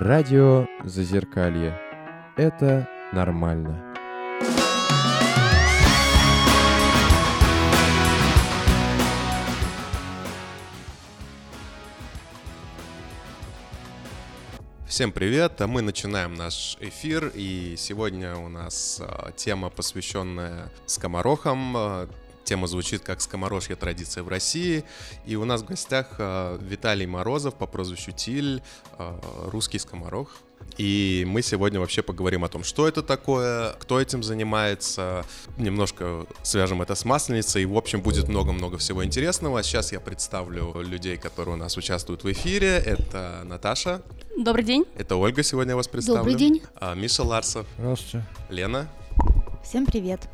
Радио Зазеркалье. Это нормально. Всем привет! А мы начинаем наш эфир, и сегодня у нас а, тема, посвященная скоморохам. Тема звучит как «Скоморожья традиция в России». И у нас в гостях а, Виталий Морозов по прозвищу Тиль, а, русский скоморох. И мы сегодня вообще поговорим о том, что это такое, кто этим занимается, немножко свяжем это с Масленицей, и, в общем, будет много-много всего интересного. Сейчас я представлю людей, которые у нас участвуют в эфире. Это Наташа. Добрый день. Это Ольга, сегодня я вас представлю. Добрый день. А, Миша Ларсов. Здравствуйте. Лена. Всем привет.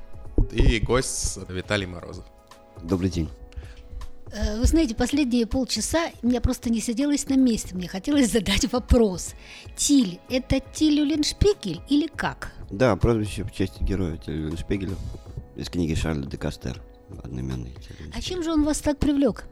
И гость Виталий Морозов. Добрый день. Э, Вы знаете, последние полчаса я просто не сиделась на месте. Мне хотелось задать вопрос. Тиль – это Тиль Уленшпигель или как? Да, прозвище в честь героя Тиль Шпигеля из книги Шарля де Кастер. Одноименный. Тиль. А чем же он вас так привлек?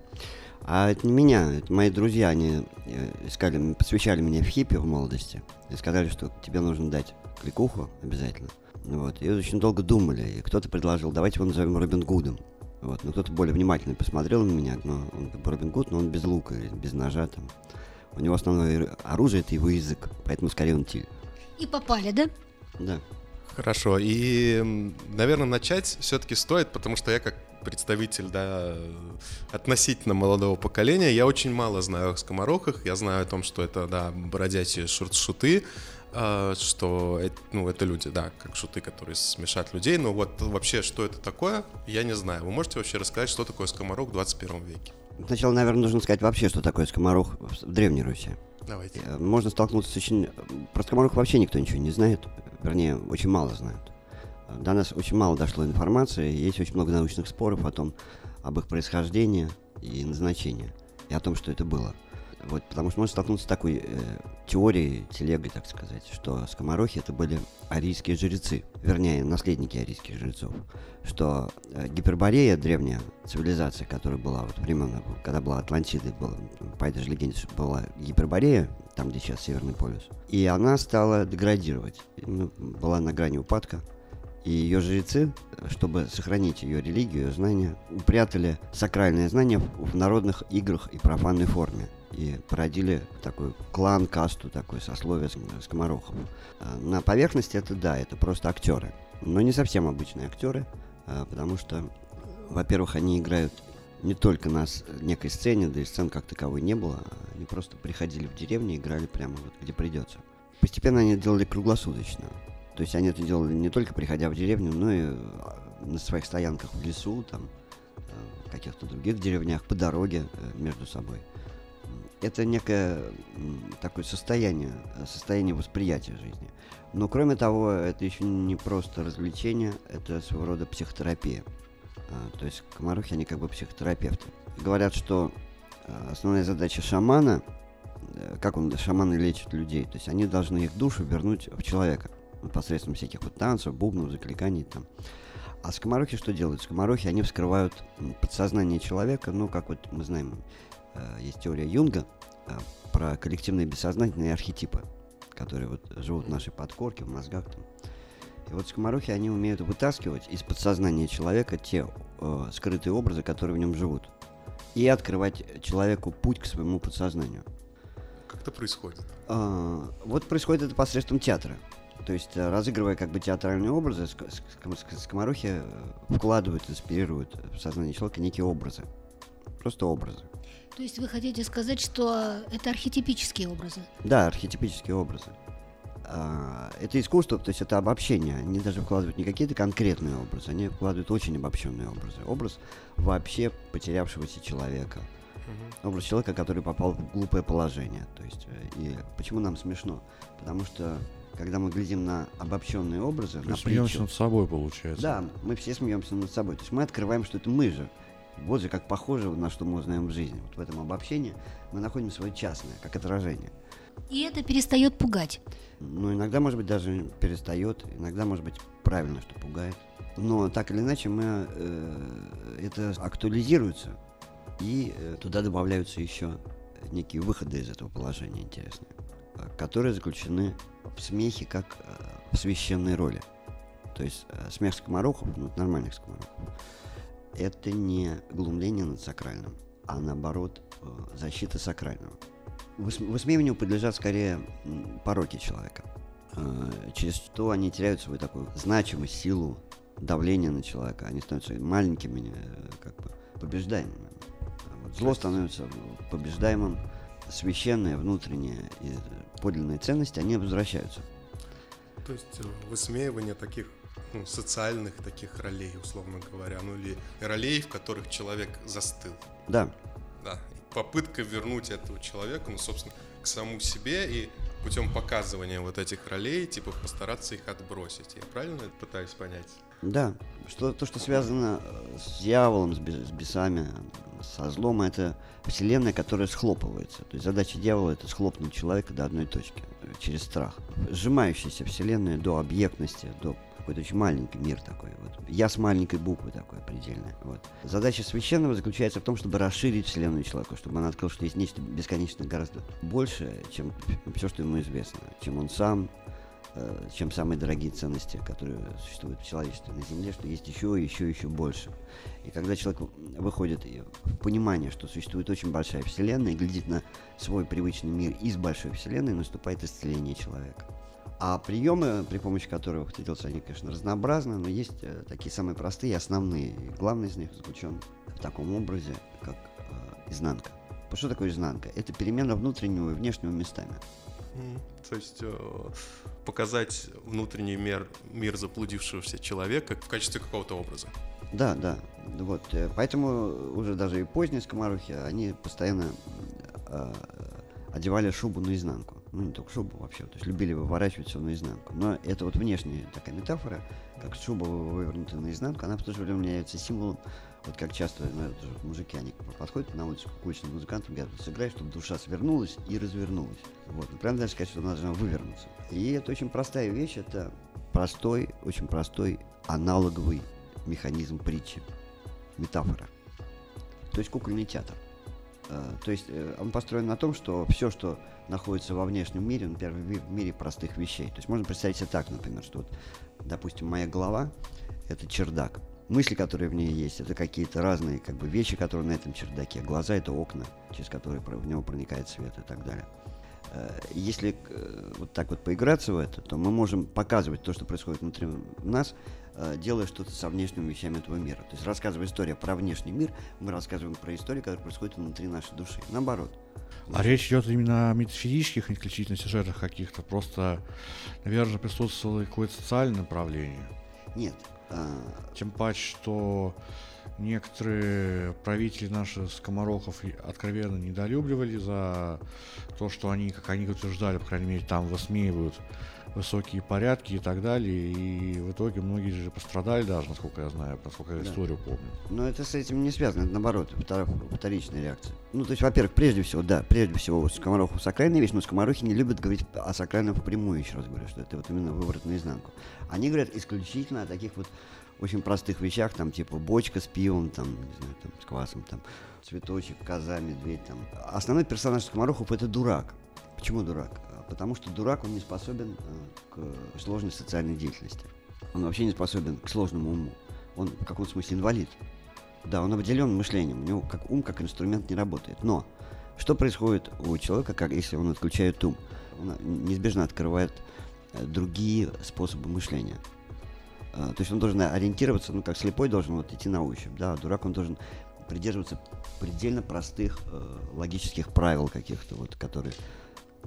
А это не меня, это мои друзья, они э, искали, посвящали меня в хиппи в молодости. И сказали, что тебе нужно дать кликуху обязательно. Вот. И очень долго думали. И кто-то предложил, давайте его назовем Робин Гудом. Вот. Но кто-то более внимательно посмотрел на меня, но он как бы Робин Гуд, но он без лука, без ножа там. У него основное оружие это его язык, поэтому скорее он Тиль. И попали, да? Да. Хорошо. И, наверное, начать все-таки стоит, потому что я как представитель, да, относительно молодого поколения, я очень мало знаю о скоморохах. Я знаю о том, что это, да, бродячие шут- шуты, а, что это, ну, это люди, да, как шуты, которые смешат людей. Но вот вообще, что это такое, я не знаю. Вы можете вообще рассказать, что такое скоморох в 21 веке? Сначала, наверное, нужно сказать вообще, что такое скоморох в Древней Руси. Давайте. Э, Можно столкнуться с очень... Про скоморох вообще никто ничего не знает. Вернее, очень мало знают. До нас очень мало дошло информации. Есть очень много научных споров о том, об их происхождении и назначении. И о том, что это было. Вот, потому что можно столкнуться с такой э, теорией, телегой, так сказать, что скоморохи это были арийские жрецы, вернее, наследники арийских жрецов. Что э, Гиперборея, древняя цивилизация, которая была вот времен, когда была Атлантида, была, по этой же легенде, была Гиперборея, там, где сейчас Северный полюс, и она стала деградировать, ну, была на грани упадка, и ее жрецы, чтобы сохранить ее религию, ее знания, упрятали сакральные знания в народных играх и профанной форме. И породили такой клан, касту, такое сословие ск- скоморохов. А На поверхности это да, это просто актеры. Но не совсем обычные актеры, а, потому что, во-первых, они играют не только на некой сцене, да и сцен как таковой не было, а они просто приходили в деревню и играли прямо вот где придется. Постепенно они делали круглосуточно. То есть они это делали не только приходя в деревню, но и на своих стоянках в лесу, там, э, в каких-то других деревнях, по дороге э, между собой. Это некое такое состояние, э, состояние восприятия жизни. Но кроме того, это еще не просто развлечение, это своего рода психотерапия. А, То есть комарухи, они как бы психотерапевты. Говорят, что э, основная задача шамана, э, как он, шаманы лечат людей, то есть они должны их душу вернуть в человека посредством всяких вот танцев, бубнов, закликаний там. А скоморохи что делают? Скоморохи, они вскрывают подсознание человека, ну, как вот мы знаем, есть теория Юнга э, про коллективные бессознательные архетипы, которые вот живут в нашей подкорке, в мозгах там. И вот скоморохи, они умеют вытаскивать из подсознания человека те э, скрытые образы, которые в нем живут, и открывать человеку путь к своему подсознанию. Как это происходит? А, вот происходит это посредством театра. То есть, э, разыгрывая как бы театральные образы, ск- ск- ск- скоморохи э, вкладывают, инспирируют в сознание человека некие образы. Просто образы. То есть вы хотите сказать, что это архетипические образы? Да, архетипические образы. А, это искусство, то есть это обобщение. Они даже вкладывают не какие-то конкретные образы, они вкладывают очень обобщенные образы. Образ вообще потерявшегося человека. Образ человека, который попал в глупое положение. То есть, э, и почему нам смешно? Потому что когда мы глядим на обобщенные образы, на Смеемся притчу, над собой, получается. да, мы все смеемся над собой. То есть мы открываем, что это мы же. Вот же как похоже, на что мы узнаем в жизни. Вот в этом обобщении мы находим свое частное, как отражение. И это перестает пугать. Ну, иногда, может быть, даже перестает, иногда, может быть, правильно, что пугает. Но так или иначе мы э, это актуализируется, и э, туда добавляются еще некие выходы из этого положения интересные. э, которые заключены в смехе как э, в священной роли. То есть э, смех скоморохов, ну, нормальных скоморохов, это не глумление над сакральным, а наоборот э, защита сакрального. Выс- Высмеиванию подлежат скорее пороки человека, э, через что они теряют свою такую значимость, силу, давление на человека. Они становятся маленькими, э, как бы побеждаемыми. А вот зло становится побеждаемым, священные, внутренние и подлинные ценности, они возвращаются. То есть высмеивание таких ну, социальных таких ролей, условно говоря, ну или ролей, в которых человек застыл. Да, Да. И попытка вернуть этого человека, ну, собственно, к самому себе и путем показывания вот этих ролей, типа, постараться их отбросить. Я правильно это пытаюсь понять? Да, что, то, что связано э, с дьяволом, с, с бесами, со злом, это вселенная, которая схлопывается. То есть задача дьявола это схлопнуть человека до одной точки, э, через страх. Сжимающаяся вселенная до объектности, до какой-то очень маленький мир такой. Вот. Я с маленькой буквы такой предельно. Вот. Задача священного заключается в том, чтобы расширить вселенную человека, чтобы он открыл, что есть нечто бесконечно гораздо большее, чем все, что ему известно, чем он сам, э, чем самые дорогие ценности, которые существуют в человечестве на Земле, что есть еще, еще, еще больше. И когда человек выходит в понимание, что существует очень большая Вселенная, и глядит на свой привычный мир из большой Вселенной, наступает исцеление человека. А приемы, при помощи которых ты делаешь, они, конечно, разнообразны, но есть э, такие самые простые, основные. И главный из них заключен в таком образе, как э, изнанка. Что такое изнанка? Это перемена внутреннего и внешнего местами. То есть э, показать внутренний мир, мир заблудившегося человека в качестве какого-то образа. Да, да. Вот. э, Поэтому уже даже и поздние скоморохи, они постоянно э, одевали шубу наизнанку. Ну, не только шубу вообще, то есть любили выворачивать все наизнанку. Но это вот внешняя такая метафора, как шуба вывернута наизнанку, она в то же время является символом, вот как часто ну, мужики, они подходят на улицу к уличным музыкантам, говорят, сыграй, чтобы душа свернулась и развернулась. Вот. Ну, прям даже сказать, что она должна вывернуться. И это очень простая вещь, это простой, очень простой аналоговый механизм притчи, метафора. То есть кукольный театр. Э, То есть э, он построен на том, что все, что находится во внешнем мире, например, в ми- в мире простых вещей. То есть можно представить себе так, например, что вот, допустим, моя голова – это чердак. Мысли, которые в ней есть, это какие-то разные как бы, вещи, которые на этом чердаке. Глаза – это окна, через которые в него проникает свет и так далее. Э, Если вот так вот поиграться в это, то мы можем показывать то, что происходит внутри нас, делая что-то со внешними вещами этого мира. То есть рассказывая историю про внешний мир, мы рассказываем про историю, которая происходит внутри нашей души. Наоборот. А речь идет именно о метафизических, исключительно сюжетах каких-то. Просто, наверное, присутствовало какое-то социальное направление. Нет. а, Тем паче, что некоторые правители наши скоморохов и откровенно недолюбливали за то, что они, как они утверждали, по крайней мере, там высмеивают высокие порядки и так далее. И в итоге многие же пострадали даже, насколько я знаю, насколько я Да. историю помню. Но это с этим не связано, это наоборот, втор- вторичная реакция. Ну, то есть, во-первых, прежде всего, да, прежде всего, вот скоморохов сакральная вещь, но скоморохи не любят говорить о сакральном впрямую, еще раз говорю, что это вот именно выворот наизнанку. Они говорят исключительно о таких вот очень простых вещах, там, типа бочка с пивом, там, не знаю, там, с квасом, там, цветочек, коза, медведь, там. Основной персонаж скоморохов это дурак. Почему дурак? Потому что дурак, он не способен э, к сложной социальной деятельности. Он вообще не способен к сложному уму. Он в каком смысле инвалид. Да, он обделен мышлением, у него как ум, как инструмент не работает. Но что происходит у человека, как если он отключает ум? Он неизбежно открывает э, другие способы мышления. А, То есть он должен ориентироваться, ну как слепой должен вот идти на ощупь, да, а дурак он должен придерживаться предельно простых э, логических правил каких-то, вот, которые...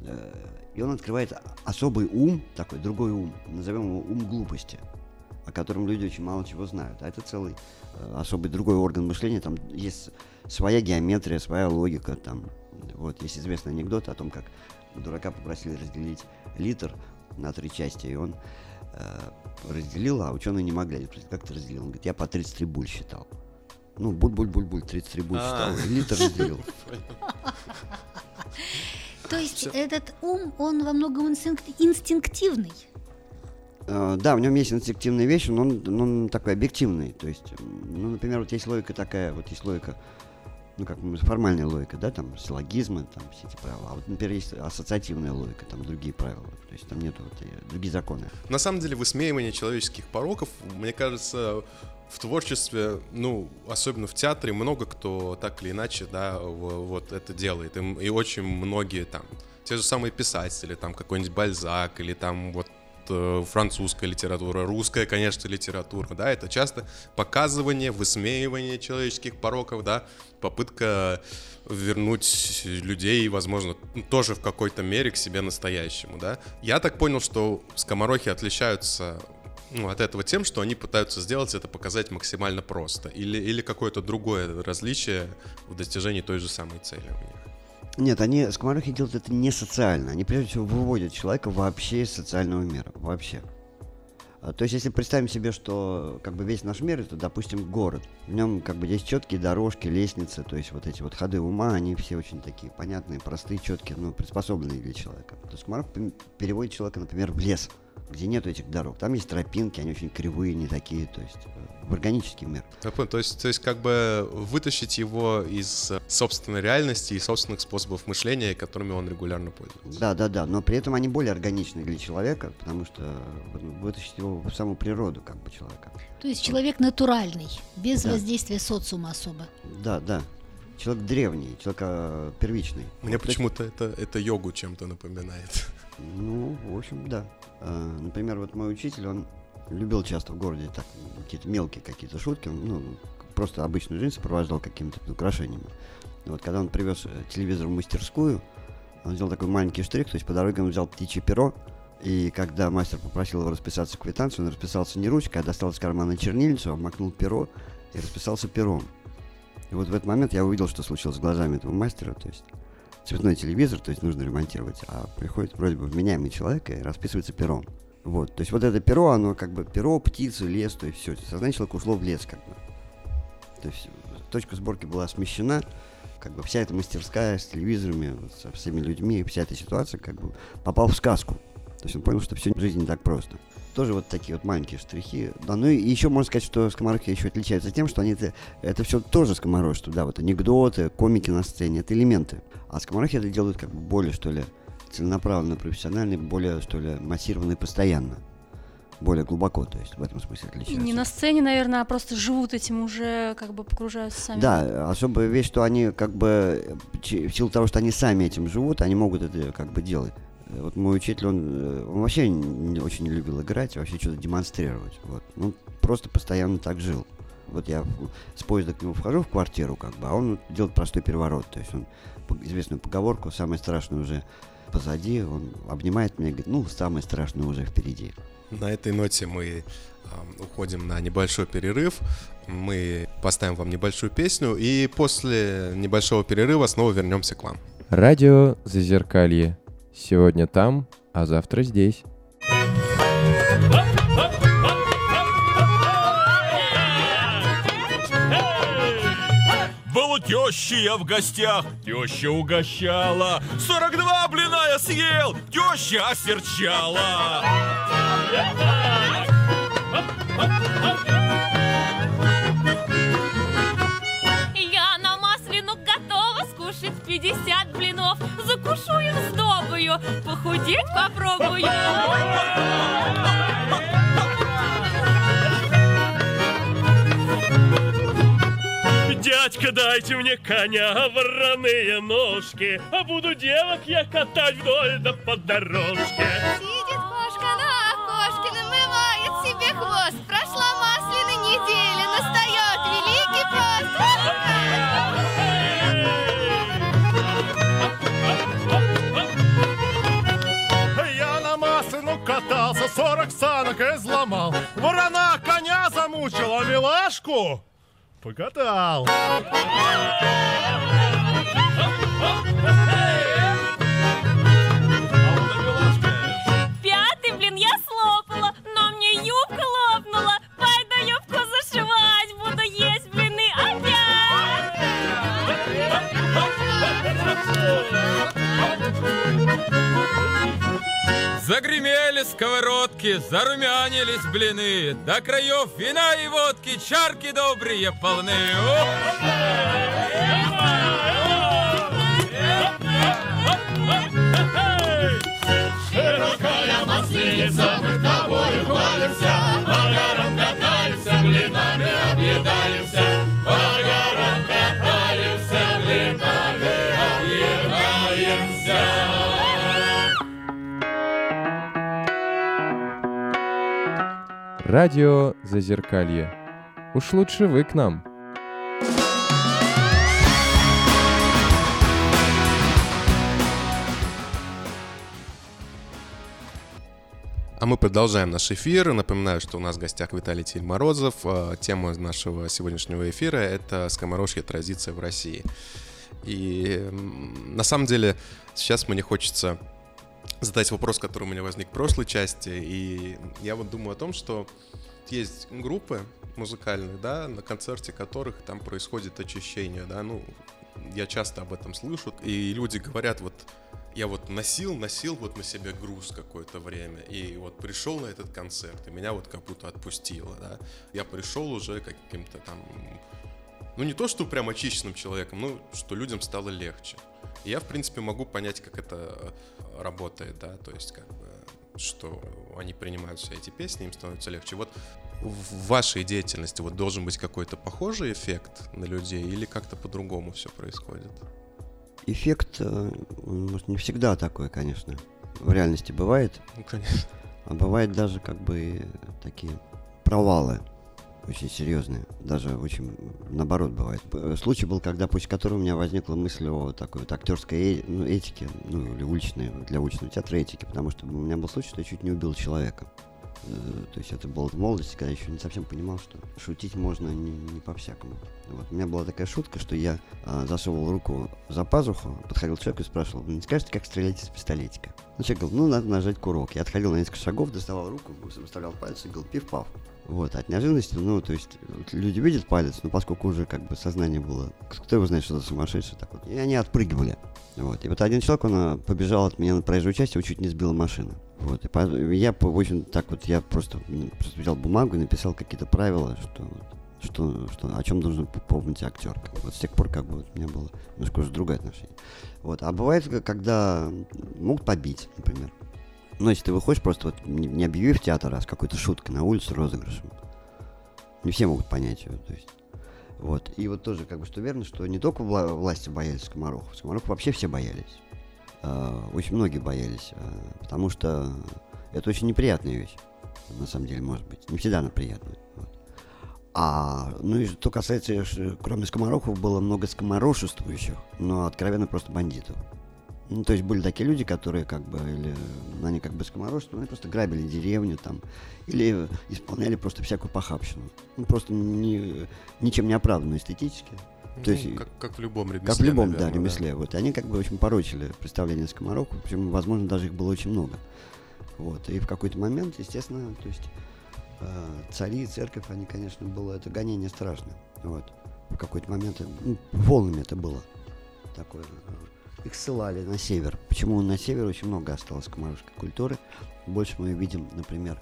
э, и он открывает особый ум, такой другой ум, назовем его ум глупости, о котором люди очень мало чего знают. А это целый э, особый другой орган мышления, там есть своя геометрия, своя логика, там, вот, есть известный анекдот о том, как дурака попросили разделить литр на три части, и он э, разделил, а ученые не могли. Как ты разделил? Он говорит, я по 33 буль считал. Ну, буль-буль-буль-буль, 33 буль А. считал, и литр разделил. То есть Всё. этот ум, он во многом инстинк- инстинктивный. Э, Да, в нем есть инстинктивные вещи, но он, но он такой объективный. То есть, ну, например, вот есть логика такая, вот есть логика ну, как мы- формальная логика, да, там, силлогизмы, там, все эти правила. А вот, например, есть ассоциативная логика, там, другие правила. То есть там нету вот, э, другие законы. На самом деле, высмеивание человеческих пороков, мне кажется, в творчестве, ну, особенно в театре, много кто так или иначе, да, вот это делает. И, и очень многие там, те же самые писатели, там какой-нибудь Бальзак или там вот э, французская литература, русская, конечно, литература, да, это часто показывание, высмеивание человеческих пороков, да, попытка вернуть людей, возможно, тоже в какой-то мере к себе настоящему, да. Я так понял, что скоморохи отличаются ну, от этого тем, что они пытаются сделать это показать максимально просто. Или, или какое-то другое различие в достижении той же самой цели у них. Нет, они, скоморохи делают это не социально. Они, прежде всего, выводят человека вообще из социального мира. Вообще. А, То есть, если представим себе, что как бы весь наш мир это, допустим, город. В нем как бы есть четкие дорожки, лестницы, то есть вот эти вот ходы ума, они все очень такие понятные, простые, четкие, ну, приспособленные для человека. То есть пем- переводит человека, например, в лес, где нету этих дорог. Там есть тропинки, они очень кривые, не такие, то есть э, в органический мир. Я понял, то есть, то есть как бы вытащить его из э, собственной реальности и собственных способов мышления, которыми он регулярно пользуется. Да, да, да, но при этом они более органичны для человека, потому что вот вытащить его в саму природу как бы человека. То есть человек натуральный, без Да. воздействия социума особо. Да, да. Человек древний, человек э, первичный. Мне Вот, почему-то это, это йогу чем-то напоминает. Ну, в общем, да. Э, например, вот мой учитель, он любил часто в городе так, какие-то мелкие какие-то шутки, ну, просто обычную жизнь сопровождал какими-то украшениями. И вот когда он привез э, телевизор в мастерскую, он сделал такой маленький штрих, то есть по дороге он взял птичье перо, и когда мастер попросил его расписаться в квитанцию, он расписался не ручкой, а достал из кармана чернильницу, обмакнул перо и расписался пером. И вот в этот момент я увидел, что случилось с глазами этого мастера, то есть цветной телевизор, то есть нужно ремонтировать, а приходит вроде бы вменяемый человек и расписывается пером. Вот, то есть вот это перо, оно как бы перо, птицы, лес, то есть все. Сознание человека ушло в лес как бы. То есть точка сборки была смещена, как бы вся эта мастерская с телевизорами, со всеми людьми, вся эта ситуация как бы попал в сказку. То есть он понял, что все в жизни не так просто. Тоже вот такие вот маленькие штрихи. Да, ну и еще можно сказать, что скоморохи еще отличаются тем, что они это, это все тоже скоморожество, да, вот анекдоты, комики на сцене, это элементы. А скоморохи это делают как бы более, что ли, целенаправленно, профессионально, более, что ли, массированно и постоянно. Более глубоко, то есть в этом смысле отличаются. Не на сцене, наверное, а просто живут этим уже, как бы погружаются сами. Да, особая вещь, что они как бы э, в силу того, что они сами этим живут, они могут это как бы делать. Э, Вот мой учитель, он, э, он вообще не, очень не любил играть, вообще что-то демонстрировать. Вот. Ну, просто постоянно так жил. Вот я с поезда к нему вхожу в квартиру, как бы, а он делает простой переворот. То есть он известную поговорку «самое страшное уже позади», он обнимает меня и говорит, ну, самое страшное уже впереди. На этой ноте мы уходим на небольшой перерыв. Мы поставим вам небольшую песню, и после небольшого перерыва снова вернемся к вам. Радио Зазеркалье. Сегодня там, а завтра здесь. Был я в гостях, теща угощала. 42 блина я съел, теща осерчала. Похудеть попробую. Дядька, дайте мне коня, вороные ножки, а буду девок я катать вдоль да по дорожке. Масляну катался, 40 санок изломал. Ворона коня замучила, милашку покатал. Пятый Загремели сковородки, зарумянились блины, До краев вина и водки чарки добрые полны. Широкая масленица, мы тобою хвалимся, Радио Зазеркалье. Уж лучше вы к нам. А мы продолжаем наш эфир. Напоминаю, что у нас в гостях Виталий Тиль Морозов. А, Тема нашего сегодняшнего эфира — это скоморожья традиция в России. И на самом деле сейчас мне хочется задать вопрос, который у меня возник в прошлой части. И я вот думаю о том, что есть группы музыкальные, да, на концерте которых там происходит очищение, да, ну, я часто об этом слышу, и люди говорят, вот я вот носил, носил вот на себе груз какое-то время, и вот пришел на этот концерт, и меня вот как будто отпустило, да. Я пришел уже каким-то там, ну не то, что прям очищенным человеком, ну, что людям стало легче. И я, в принципе, могу понять, как это э, работает, да, то есть как бы, что они принимают все эти песни, им становится легче. Вот в вашей деятельности вот должен быть какой-то похожий эффект на людей или как-то по-другому все происходит? Эффект, э, может, не всегда такой, конечно. В реальности бывает, Ну, конечно. а бывает даже как бы такие провалы очень серьезные. Даже очень наоборот бывает. Случай был, когда после которого у меня возникла мысль о такой вот актерской э- ну, этике, ну или уличной, для уличного театра этики, потому что у меня был случай, что я чуть не убил человека. Э, То есть это было в молодости, когда я еще не совсем понимал, что шутить можно не, не по-всякому. Вот. У меня была такая шутка, что я а, засовывал руку за пазуху, подходил к человеку и спрашивал, не скажете, как стрелять из пистолетика? Ну, человек говорил, ну, надо нажать курок. Я отходил на несколько шагов, доставал руку, выставлял палец и говорил, пиф-паф. Вот, от неожиданности, ну, то есть, люди видят палец, но поскольку уже как бы сознание было, кто его знает, что за сумасшедший так вот, и они отпрыгивали. Вот, и вот один человек, он а, побежал от меня на проезжую часть, его чуть не сбила машина. Вот, и я, в общем, так вот, я просто, м, просто взял бумагу и написал какие-то правила, что, что, что, о чем должен помнить актер. Вот с тех пор, как бы, у меня было немножко уже другое отношение. Вот, а бывает, когда могут побить, например. Ну, если ты выходишь просто, вот, не, объявив театр, а с какой-то шуткой на улице, розыгрышем. Не все могут понять ее, то есть. Вот. И вот тоже, как бы, что верно, что не только вла- власти боялись скоморохов, скоморохов вообще все боялись. А, очень многие боялись, а, потому что это очень неприятная вещь, на самом деле, может быть. Не всегда она приятная. вот. А, ну и что касается, кроме скоморохов, было много скоморошествующих, но откровенно просто бандитов. Ну, то есть были такие люди, которые как бы, или они как бы скоморожество, они просто грабили деревню там, или исполняли просто всякую похабщину. Ну, просто не, ничем не оправданную эстетически. То Ну, есть, как, как в любом ремесле. как в любом, наверное, да, ремесле. Вот. И они как бы очень порочили представление о скоморохах, причем, возможно, даже их было очень много. Вот. И в какой-то момент, естественно, то есть э, цари и церковь, они, конечно, было это гонение страшное. Вот. В какой-то момент, ну, волнами это было такое. Их ссылали на север. Почему на север очень много осталось комарушской культуры. Больше мы видим, например,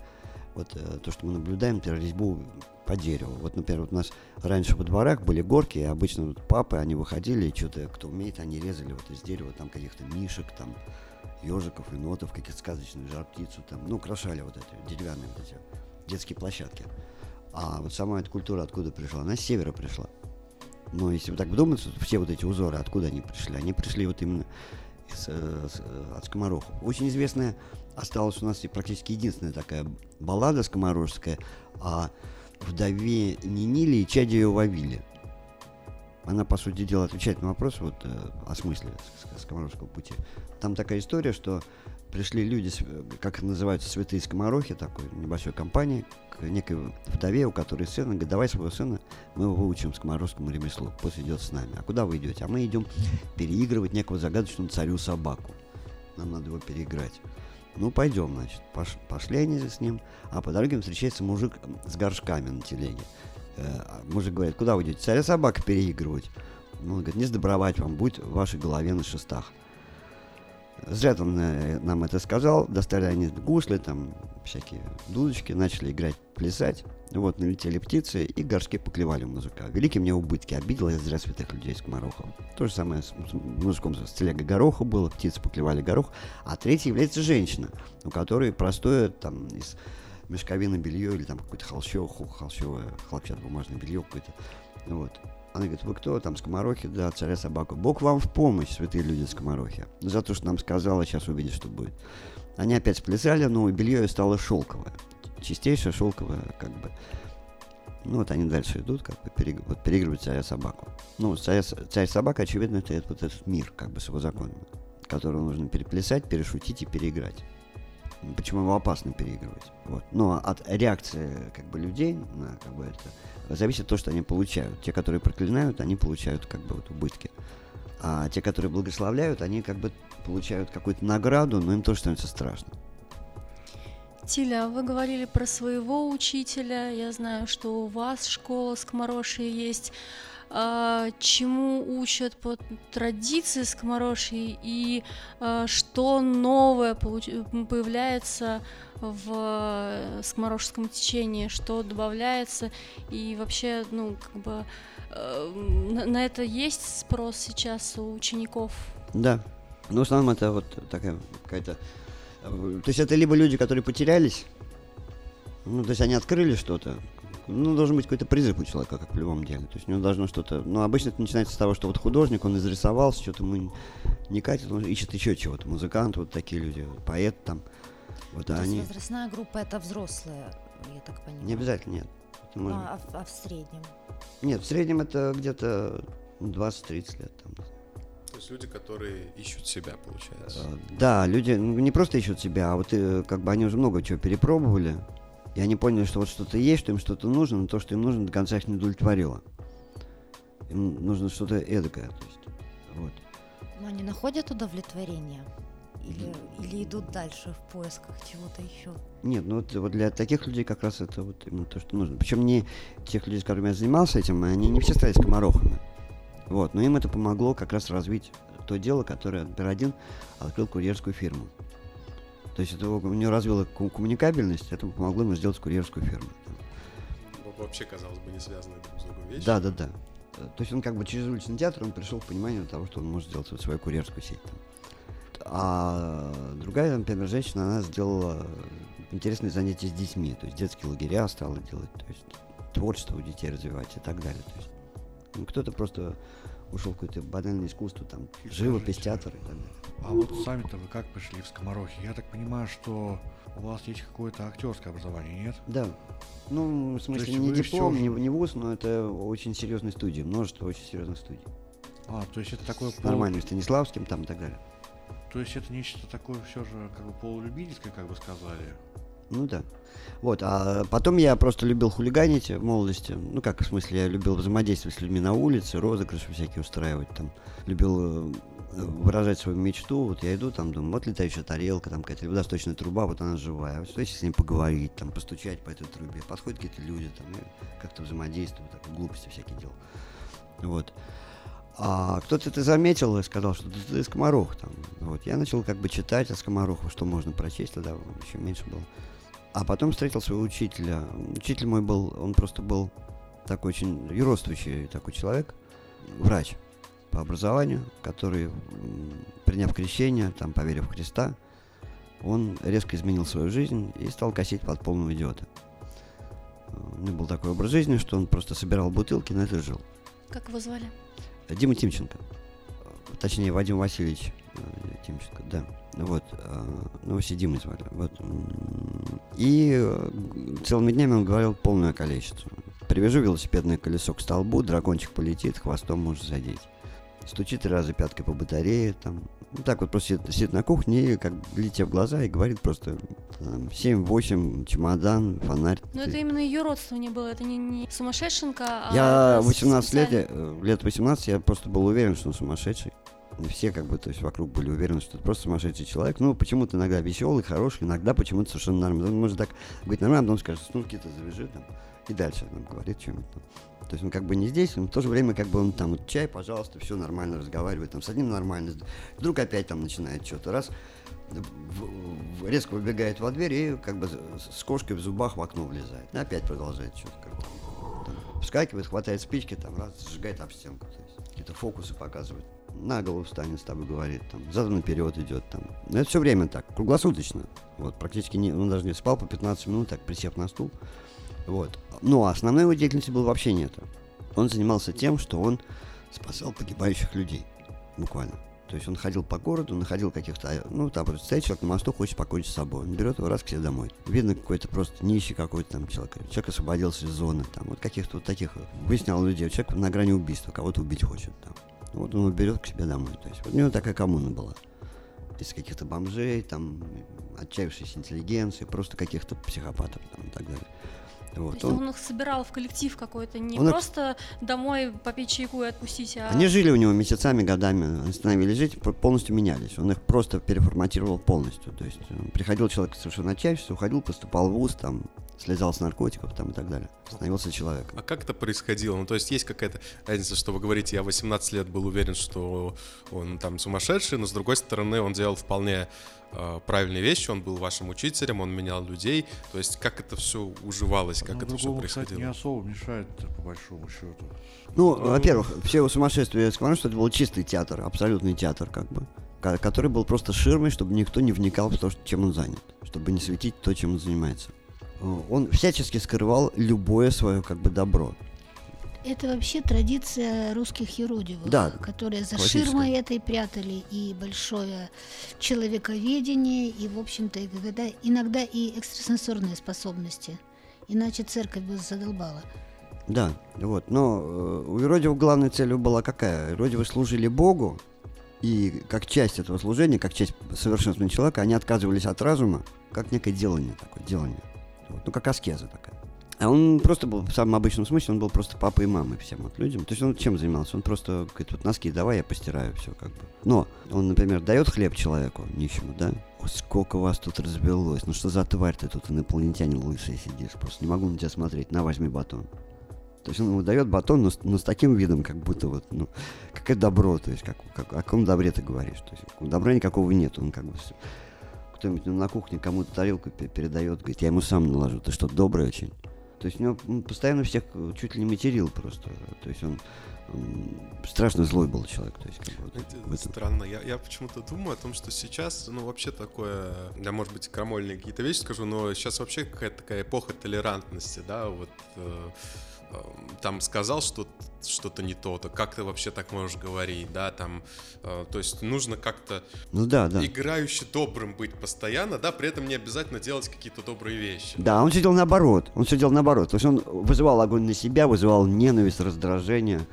вот э, то, что мы наблюдаем, например, резьбу по дереву. Вот, например, вот у нас раньше во дворах были горки, и обычно вот папы, они выходили, и что-то, кто умеет, они резали вот из дерева там каких-то мишек, там, ежиков, енотов, каких-то сказочных, жар птицу, там, ну, украшали вот эти деревянные вот эти детские площадки. А вот сама эта культура откуда пришла? Она с севера пришла. Но если вы так вдуматься, все вот эти узоры, откуда они пришли? Они пришли вот именно из, э, с, э, от скоморохов. Очень известная осталась у нас и практически единственная такая баллада скоморожская о вдове Нинили и чаде ее Вавиле. Она, по сути дела, отвечает на вопрос вот, э, о смысле скоморожского пути. Там такая история, что пришли люди, как называются, святые скоморохи, такой небольшой компании, к некой вдове, у которой сын, говорит, давай своего сына, мы его выучим скоморожскому ремеслу, пусть идет с нами. А куда вы идете? А мы идем переигрывать некого загадочного царю собаку. Нам надо его переиграть. Ну, пойдем, значит. Пош- пошли они с ним, а по дороге встречается мужик с горшками на телеге. Э, мужик говорит, куда вы идете? Царя собака переигрывать. Ну, он говорит, не сдобровать вам, будь в вашей голове на шестах. Зря он э, нам это сказал. Достали они гусли, там всякие дудочки, начали играть, плясать. Вот, налетели птицы, и горшки поклевали у мужика. Великие мне убытки. Обидел я зря святых людей с Комарохом. То же самое с, с с телегой гороха было, птицы поклевали горох. А третий является женщина, у которой простое там из мешковины белье или там какое-то холщовое, холщовое, хлопчатобумажное белье какое-то. Вот. Она говорит, вы кто? Там скоморохи, да, царя собаку. Бог вам в помощь, святые люди скоморохи. За то, что нам сказала, сейчас увидишь, что будет. Они опять сплясали, но белье стало шелковое. чистейшая, шелковая, как бы. Ну, вот они дальше идут, как бы перег... вот, переигрывают царя собаку. Ну, царь, царь собака, очевидно, это, это вот этот мир, как бы с его законами, который нужно переплясать, перешутить и переиграть. Почему его опасно переигрывать? Вот. Но от реакции как бы людей на как бы это зависит то, что они получают. Те, которые проклинают, они получают как бы вот убытки. А те, которые благословляют, они как бы получают какую-то награду, но им тоже становится страшно. Тиля, вы говорили про своего учителя. Я знаю, что у вас школа скомороши есть. А, чему учат по традиции скомороши и а, что новое появляется в э, скоморошеском течении, что добавляется и вообще, ну, как бы э, на, на это есть спрос сейчас у учеников? Да. Ну, в основном это вот такая какая-то... э, То есть это либо люди, которые потерялись, ну, то есть они открыли что-то, ну, должен быть какой-то призыв у человека, как в любом деле. То есть у него должно что-то... Ну, обычно это начинается с того, что вот художник, он изрисовался, что-то ему не катит, он ищет еще чего-то. Музыкант, вот такие люди, поэт там. Вот То они... есть возрастная группа это взрослые, я так понимаю. Не обязательно, нет. Ну, может а, в- а в среднем? Нет, в среднем это где-то ну, 20-30 лет. Там. То есть люди, которые ищут себя, получается. Э, Да, люди ну, не просто ищут себя, а вот э, как бы они уже много чего перепробовали, и они поняли, что вот что-то есть, что им что-то нужно, но то, что им нужно, до конца их не удовлетворило. Им нужно что-то эдакое. То есть, вот. Но они находят удовлетворение? Или, или идут дальше в поисках чего-то еще? Нет, ну вот, вот для таких людей как раз это вот именно то, что нужно. Причем не тех людей, с которыми я занимался этим, они не все стали скоморохами. Вот, но им это помогло как раз развить то дело, которое, например, один открыл курьерскую фирму. То есть это у него развило ку- коммуникабельность, это помогло ему сделать курьерскую фирму. Во- Вообще, казалось бы, не связанные друг с другом вещи. Да, да, да. То есть он как бы через уличный театр он пришел к пониманию того, что он может сделать вот свою курьерскую сеть. там. А другая, например, женщина, она сделала интересные занятия с детьми, то есть детские лагеря стала делать, то есть творчество у детей развивать и так далее. То есть, ну, кто-то просто ушел в какое-то банальное искусство, там, живопись, театр и так далее. А вот сами-то вы как пришли в скоморохи? Я так понимаю, что у вас есть какое-то актерское образование, нет? Да. Ну, в смысле, не диплом, не, не вуз, но это очень серьезные студии, множество очень серьезных студий. А, то есть это такое С нормальным Станиславским там и так далее. То есть это нечто такое все же как бы полулюбительское, как бы сказали. Ну да. Вот, а потом я просто любил хулиганить в молодости. Ну как, в смысле, я любил взаимодействовать с людьми на улице, розыгрыши всякие устраивать там. Любил э, выражать свою мечту. Вот я иду там, думаю, вот летающая тарелка, там какая-то водосточная труба, вот она живая. Вот если с ним поговорить, там, постучать по этой трубе. Подходят какие-то люди, там, как-то взаимодействуют, так, глупости всякие делал. Вот. А кто-то это заметил и сказал, что ты, ты скоморох там. Вот. Я начал как бы читать о скоморохах, что можно прочесть, тогда еще меньше было. А потом встретил своего учителя. Учитель мой был, он просто был такой очень юродствующий такой человек, врач по образованию, который, приняв крещение, там, поверив в Христа, он резко изменил свою жизнь и стал косить под полного идиота. У него был такой образ жизни, что он просто собирал бутылки, на это жил. Как его звали? Дима Тимченко. Точнее, Вадим Васильевич э, Тимченко, да. Вот. э, Димой звали. Вот. И э, целыми днями он говорил полную количество. Привяжу велосипедное колесо к столбу, дракончик полетит, хвостом может задеть. Стучит три раза пяткой по батарее, там. Ну, так вот просто сидит, сидит на кухне и как глядя в глаза и говорит просто там, 7-8, чемодан, фонарь. Ну, Ты- это именно ее родственник было, это не, не сумасшедшенка, а... Я с- 18 лет, э, лет 18 я просто был уверен, что он сумасшедший. Все как бы, то есть вокруг были уверены, что это просто сумасшедший человек. Ну, почему-то иногда веселый, хороший, иногда почему-то совершенно нормальный. Он может так говорить нормально, а потом скажет, ну, какие-то завяжи там. И дальше нам говорит что-нибудь там. То есть он как бы не здесь, но в то же время как бы он там вот чай, пожалуйста, все нормально разговаривает, там с одним нормально, вдруг опять там начинает что-то, раз резко выбегает во дверь и как бы с кошкой в зубах в окно влезает. И опять продолжает что-то как бы там, вскакивает, хватает спички, там раз, сжигает об стенку, то есть какие-то фокусы показывает. На голову встанет, с тобой говорит, там, задом наперед идет, там. Но это все время так, круглосуточно. Вот, практически не, он даже не спал по 15 минут, так, присев на стул. Вот. Ну, а основной его деятельности было вообще нет. Он занимался тем, что он спасал погибающих людей, буквально. То есть он ходил по городу, находил каких-то, ну, там просто стоит человек на мосту, хочет покончить с собой. Он берет его раз к себе домой. Видно, какой-то просто нищий какой-то там человек. Человек освободился из зоны, там, вот каких-то вот таких. Выяснял людей. Человек на грани убийства, кого-то убить хочет. Там. Вот он его берет к себе домой. То есть вот у него такая коммуна была. Из каких-то бомжей, там, отчаявшейся интеллигенции, просто каких-то психопатов там, и так далее. Вот. То есть он их собирал в коллектив какой-то, не Он их- просто домой попить чайку и отпустить, а... Они жили у него месяцами, годами, они становились жить, полностью менялись. Он их просто переформатировал полностью. То есть э, приходил человек совершенно отчаявшийся, уходил, поступал в ВУЗ, там, слезал с наркотиков там, и так далее. Становился человеком. А как это происходило? Ну, то есть есть какая-то разница, что вы говорите, я 18 лет был уверен, что он там сумасшедший, но с другой стороны он делал вполне э, правильные вещи, он был вашим учителем, он менял людей. То есть как это все уживалось, как Ну, это все другому, кстати, происходило? не особо мешает, по большому счету. Ну, во-первых, все сумасшествие Скворцова, что это был чистый театр, абсолютный театр, как бы, ко- который был просто ширмой, чтобы никто не вникал в то, чем он занят, чтобы не светить то, чем он занимается. Э, Он всячески скрывал любое свое как бы добро. Это вообще традиция русских юродивых, Да, которые за ширмой этой прятали и большое человековедение, и, в общем-то, и когда, иногда и экстрасенсорные способности. Иначе церковь бы задолбала. Да, вот. Но э, у Иродиева главной целью была какая? Иродиевы служили Богу, и как часть этого служения, как часть совершенствования человека, они отказывались от разума, как некое делание такое, делание. Вот, ну, как аскеза такая. А он просто был, в самом обычном смысле, он был просто папой и мамой всем вот людям. То есть он чем занимался? Он просто говорит, вот носки давай, я постираю все как бы. Но он, например, дает хлеб человеку, нищему, да? О, сколько вас тут развелось, ну что за тварь ты тут, инопланетянин лысый сидишь, просто не могу на тебя смотреть, на, возьми батон. То есть он ему дает батон, но с, но с таким видом, как будто вот, ну, какое добро, то есть как, как- о каком добре ты говоришь. То есть добра никакого нет, он как бы... Кто-нибудь на кухне кому-то тарелку пе- передает, говорит, я ему сам наложу, ты что, добрый очень? То есть у него постоянно всех э, чуть ли не материл просто. То есть он, м, страшно злой был человек. То есть, как бы, Знаете. Странно, я, я почему-то думаю о том, что сейчас, ну, вообще такое, я, может быть, крамольные какие-то вещи скажу, но сейчас вообще какая-то такая эпоха толерантности, да, вот э, там сказал что что-то не то, то как ты вообще так можешь говорить, да, там, э, то есть нужно как-то Ну да, да. играюще добрым быть постоянно, да, при этом не обязательно делать какие-то добрые вещи. Да, он все делал наоборот. Он все делал наоборот. То есть он вызывал огонь на себя, вызывал ненависть, раздражение.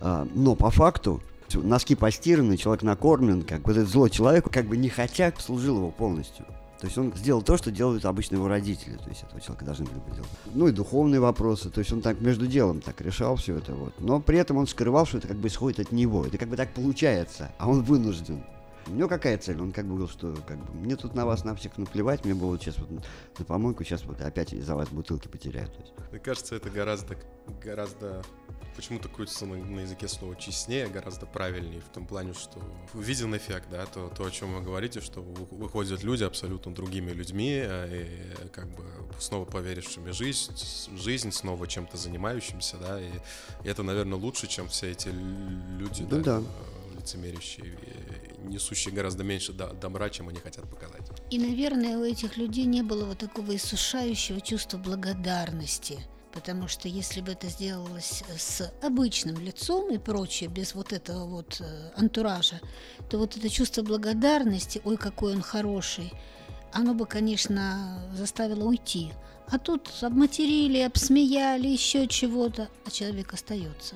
А, но по факту носки постираны, человек накормлен, как бы этот злой человек, как бы не хотя, служил его полностью. То есть он сделал то, что делают обычно его родители. То есть этого человека должны были бы делать. Ну и духовные вопросы. То есть он так между делом так решал все это вот. Но при этом он скрывал, что это как бы исходит от него. Это как бы так получается, а он вынужден. У него какая цель? Он как бы говорил, что как бы, мне тут на вас на всех наплевать, мне было сейчас вот на помойку, сейчас вот опять из-за вас бутылки потеряю. То есть. Мне кажется, это гораздо, гораздо почему-то крутится на, на языке слово честнее, гораздо правильнее в том плане, что виден эффект, да, то, то, о чем вы говорите, что вы- выходят люди абсолютно другими людьми, а, и как бы снова поверившими жизнь, жизнь, снова чем-то занимающимся, да, и, и это, наверное, лучше, чем все эти люди, Ну да. э, лицемерящие, несущие гораздо меньше до- добра, чем они хотят показать. И, наверное, у этих людей не было вот такого иссушающего чувства благодарности. Потому что если бы это сделалось с обычным лицом и прочее, без вот этого вот э, антуража, то вот это чувство благодарности, ой, какой он хороший, оно бы, конечно, заставило уйти. А тут обматерили, обсмеяли, еще чего-то, а человек остается.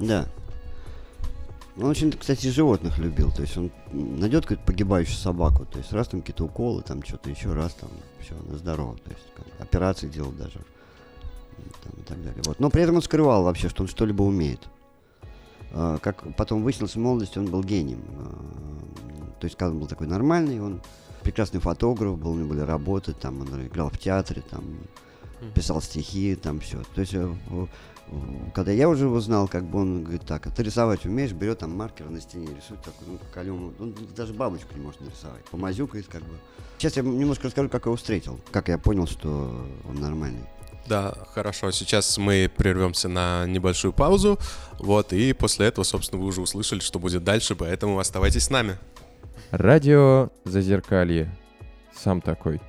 Да. Он очень, кстати, животных любил. То есть он найдет какую-то погибающую собаку. То есть раз там какие-то уколы, там что-то еще раз, там все, на здорово. То есть как, операции делал даже. Там, и так далее. Вот. Но при этом он скрывал вообще, что он что-либо умеет. А, как потом выяснилось в молодости, он был гением. А, То есть, когда он был такой нормальный, он прекрасный фотограф, был, у него были работы, там он играл в театре, там писал стихи, там все. То есть, э, когда я уже его знал, как бы он говорит, так, а ты рисовать умеешь, берет там маркер на стене, рисует такой, ну, калему, он даже бабочку не может нарисовать, помазюкает как бы. Сейчас я немножко расскажу, как я его встретил, как я понял, что он нормальный. Да, хорошо. Сейчас мы прервемся на небольшую паузу. Вот, и после этого, собственно, вы уже услышали, что будет дальше, поэтому оставайтесь с нами. Радио Зазеркалье. Сам такой.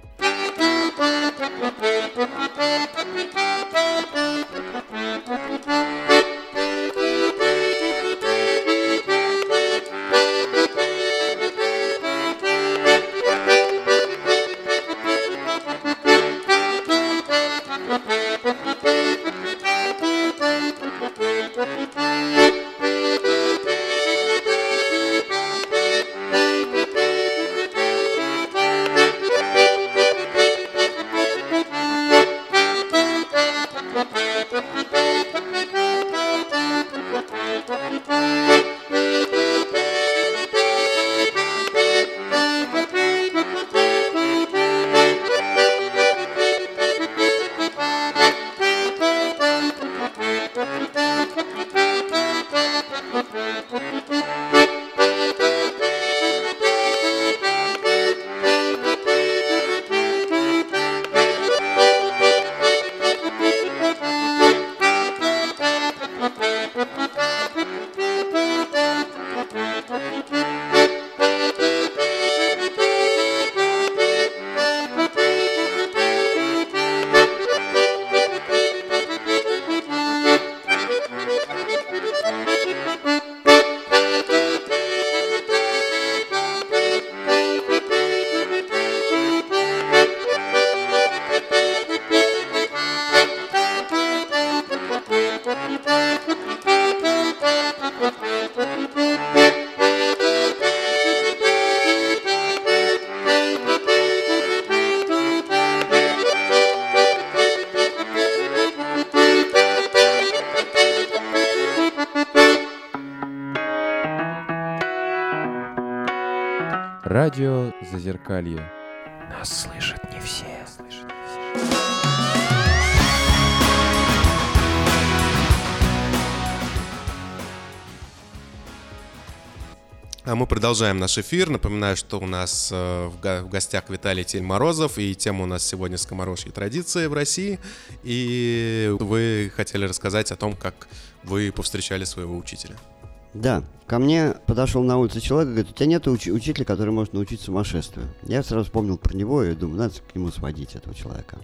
Радио Зазеркалье. Нас слышат не все. А мы продолжаем наш эфир. Напоминаю, что у нас э, в, го- в гостях Виталий Тельморозов, и тема у нас сегодня скоморожьи традиции в России. И вы хотели рассказать о том, как вы повстречали своего учителя. Да, ко мне подошел на улице человек и говорит, у тебя нет уч- учителя, который может научить сумасшествию. Я сразу вспомнил про него и думаю, надо к нему сводить этого человека.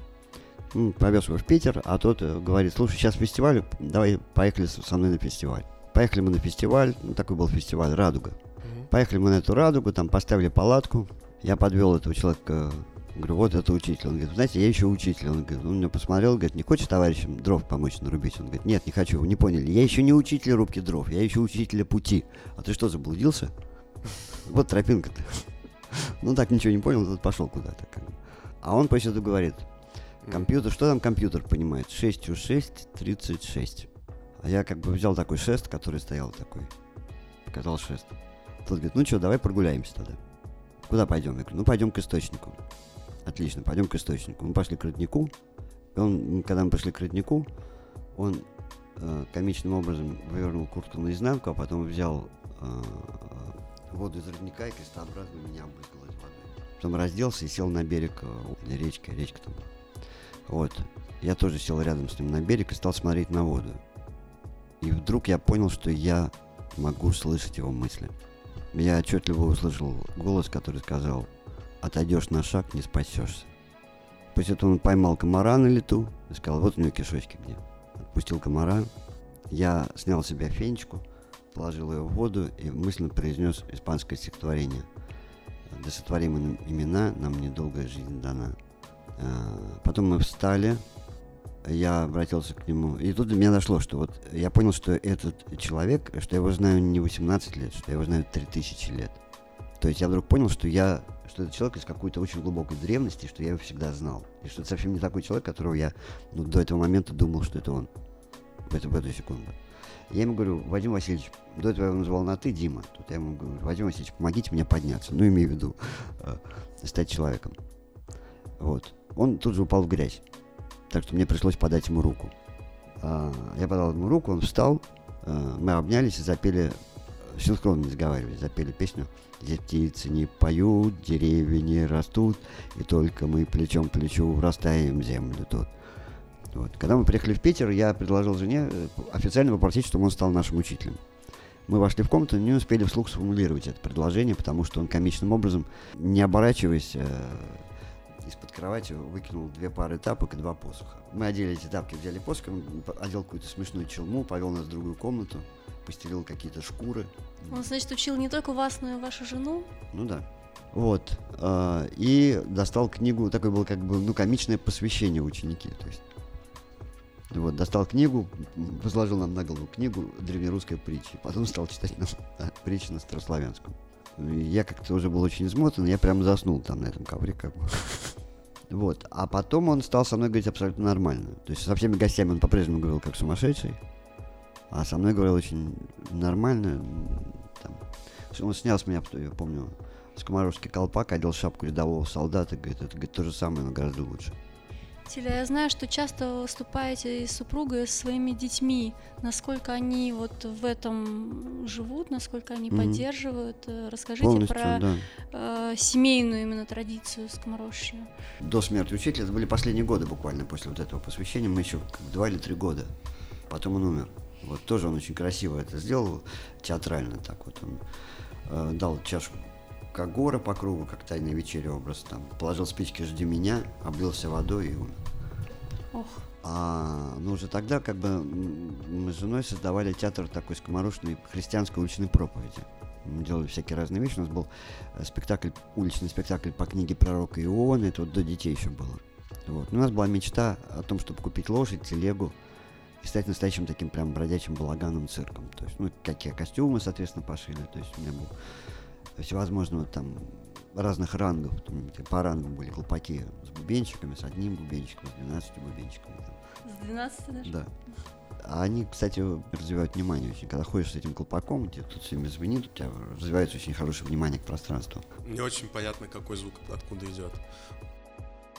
Повез его в Питер, а тот э, говорит, слушай, сейчас фестиваль, давай поехали со мной на фестиваль. Поехали мы на фестиваль, ну, такой был фестиваль «Радуга». Поехали мы на эту «Радугу», там поставили палатку, я подвел этого человека, говорю, вот это учитель. Он говорит, знаете, я еще учитель. Он говорит, он меня посмотрел, говорит, не хочешь товарищам дров помочь нарубить? Он говорит, нет, не хочу, вы не поняли, я еще не учитель рубки дров, я еще учителя пути. А ты что, заблудился? Вот тропинка-то. Ну так ничего не понял, тут пошел куда-то. А он после этого говорит, компьютер, что там компьютер понимает? 6 6, 36. А я как бы взял такой шест, который стоял такой, показал шест. Тот говорит, ну что, давай прогуляемся тогда. Куда пойдем? Я говорю, ну пойдем к источнику. Отлично, пойдем к источнику. Мы пошли к роднику. И он, когда мы пришли к роднику, он э, комичным образом вывернул куртку наизнанку, а потом взял э, воду из родника и крестообразно меня обрызгал этой водой. Потом разделся и сел на берег э, речки, речка там была. Вот. Я тоже сел рядом с ним на берег и стал смотреть на воду. И вдруг я понял, что я могу слышать его мысли. Я отчетливо услышал голос, который сказал, отойдешь на шаг, не спасешься. После этого он поймал комара на лету и сказал, вот у него кишочки где. Отпустил комара. Я снял с себя фенечку, положил ее в воду и мысленно произнес испанское стихотворение. Да сотворим им имена, нам недолгая жизнь дана. А, Потом мы встали, я обратился к нему, и тут до меня дошло, что вот я понял, что этот человек, что я его знаю не 18 лет, что я его знаю 3000 лет. То есть я вдруг понял, что я, что этот человек из какой-то очень глубокой древности, что я его всегда знал. И что это совсем не такой человек, которого я ну, до этого момента думал, что это он. В эту, в эту секунду. Я ему говорю, Вадим Васильевич, до этого я его называл на ты, Дима. Тут я ему говорю, Вадим Васильевич, помогите мне подняться. Ну, имею в виду, э, стать человеком. Вот. Он тут же упал в грязь. Так что мне пришлось подать ему руку. А, я подал ему руку, он встал, а, мы обнялись и запели, э, синхронно разговаривали, запели песню «Здесь птицы не поют, деревья не растут, и только мы плечом к плечу растаем землю тут». Вот. Когда мы приехали в Питер, я предложил жене э, официально попросить, чтобы он стал нашим учителем. Мы вошли в комнату, не успели вслух сформулировать это предложение, потому что он комичным образом, не оборачиваясь, э, из-под кровати выкинул две пары тапок и два посоха. Мы одели эти тапки, взяли посох, он одел какую-то смешную челму, повел нас в другую комнату, постелил какие-то шкуры. Он, значит, учил не только вас, но и вашу жену. Ну да. Вот. а, И достал книгу, такое было как бы, ну, комичное посвящение ученики. То есть вот, достал книгу, возложил нам на голову книгу древнерусской притчи. Потом стал читать нам да, притчи на старославянском. Я как-то уже был очень измотан, я прям заснул там на этом ковре как бы. Вот. А потом он стал со мной говорить абсолютно нормально. То есть со всеми гостями он по-прежнему говорил как сумасшедший. А со мной говорил очень нормально. Там. Он снял с меня, я помню, скоморовский колпак, одел шапку рядового солдата. Говорит, это говорит, то же самое, но гораздо лучше. Тиля, я знаю, что часто выступаете с супругой, с своими детьми. Насколько они вот в этом живут, насколько они Мгм. поддерживают. Э, Расскажите Полностью, про да. э, семейную именно традицию скоморожья. До смерти учителя, это были последние годы буквально после вот этого посвящения, мы еще два или три года. Потом он умер. Вот тоже он очень красиво это сделал, театрально так вот он э, дал чашку Кагора по кругу, как тайная вечеря образ, там, положил спички «Жди меня», облился водой и умер. Ох. А, ну, уже тогда, как бы, мы с женой создавали театр такой скоморожной христианской уличной проповеди. Мы делали всякие разные вещи. У нас был э, спектакль, уличный спектакль по книге пророка Иоанна, это вот до детей еще было. Вот. У нас была мечта о том, чтобы купить лошадь, телегу и стать настоящим таким прям бродячим балаганом цирком. То есть, ну, какие костюмы, соответственно, пошили. То есть у меня был всевозможного там разных рангов. Там, по рангам были колпаки с бубенчиками, с одним бубенчиком, с 12 бубенчиками. там. С 12 даже? Да. А они, кстати, развивают внимание очень. Когда ходишь с этим колпаком, тебе тут все время звенит, у тебя развивается очень хорошее внимание к пространству. Не очень понятно, какой звук откуда идет.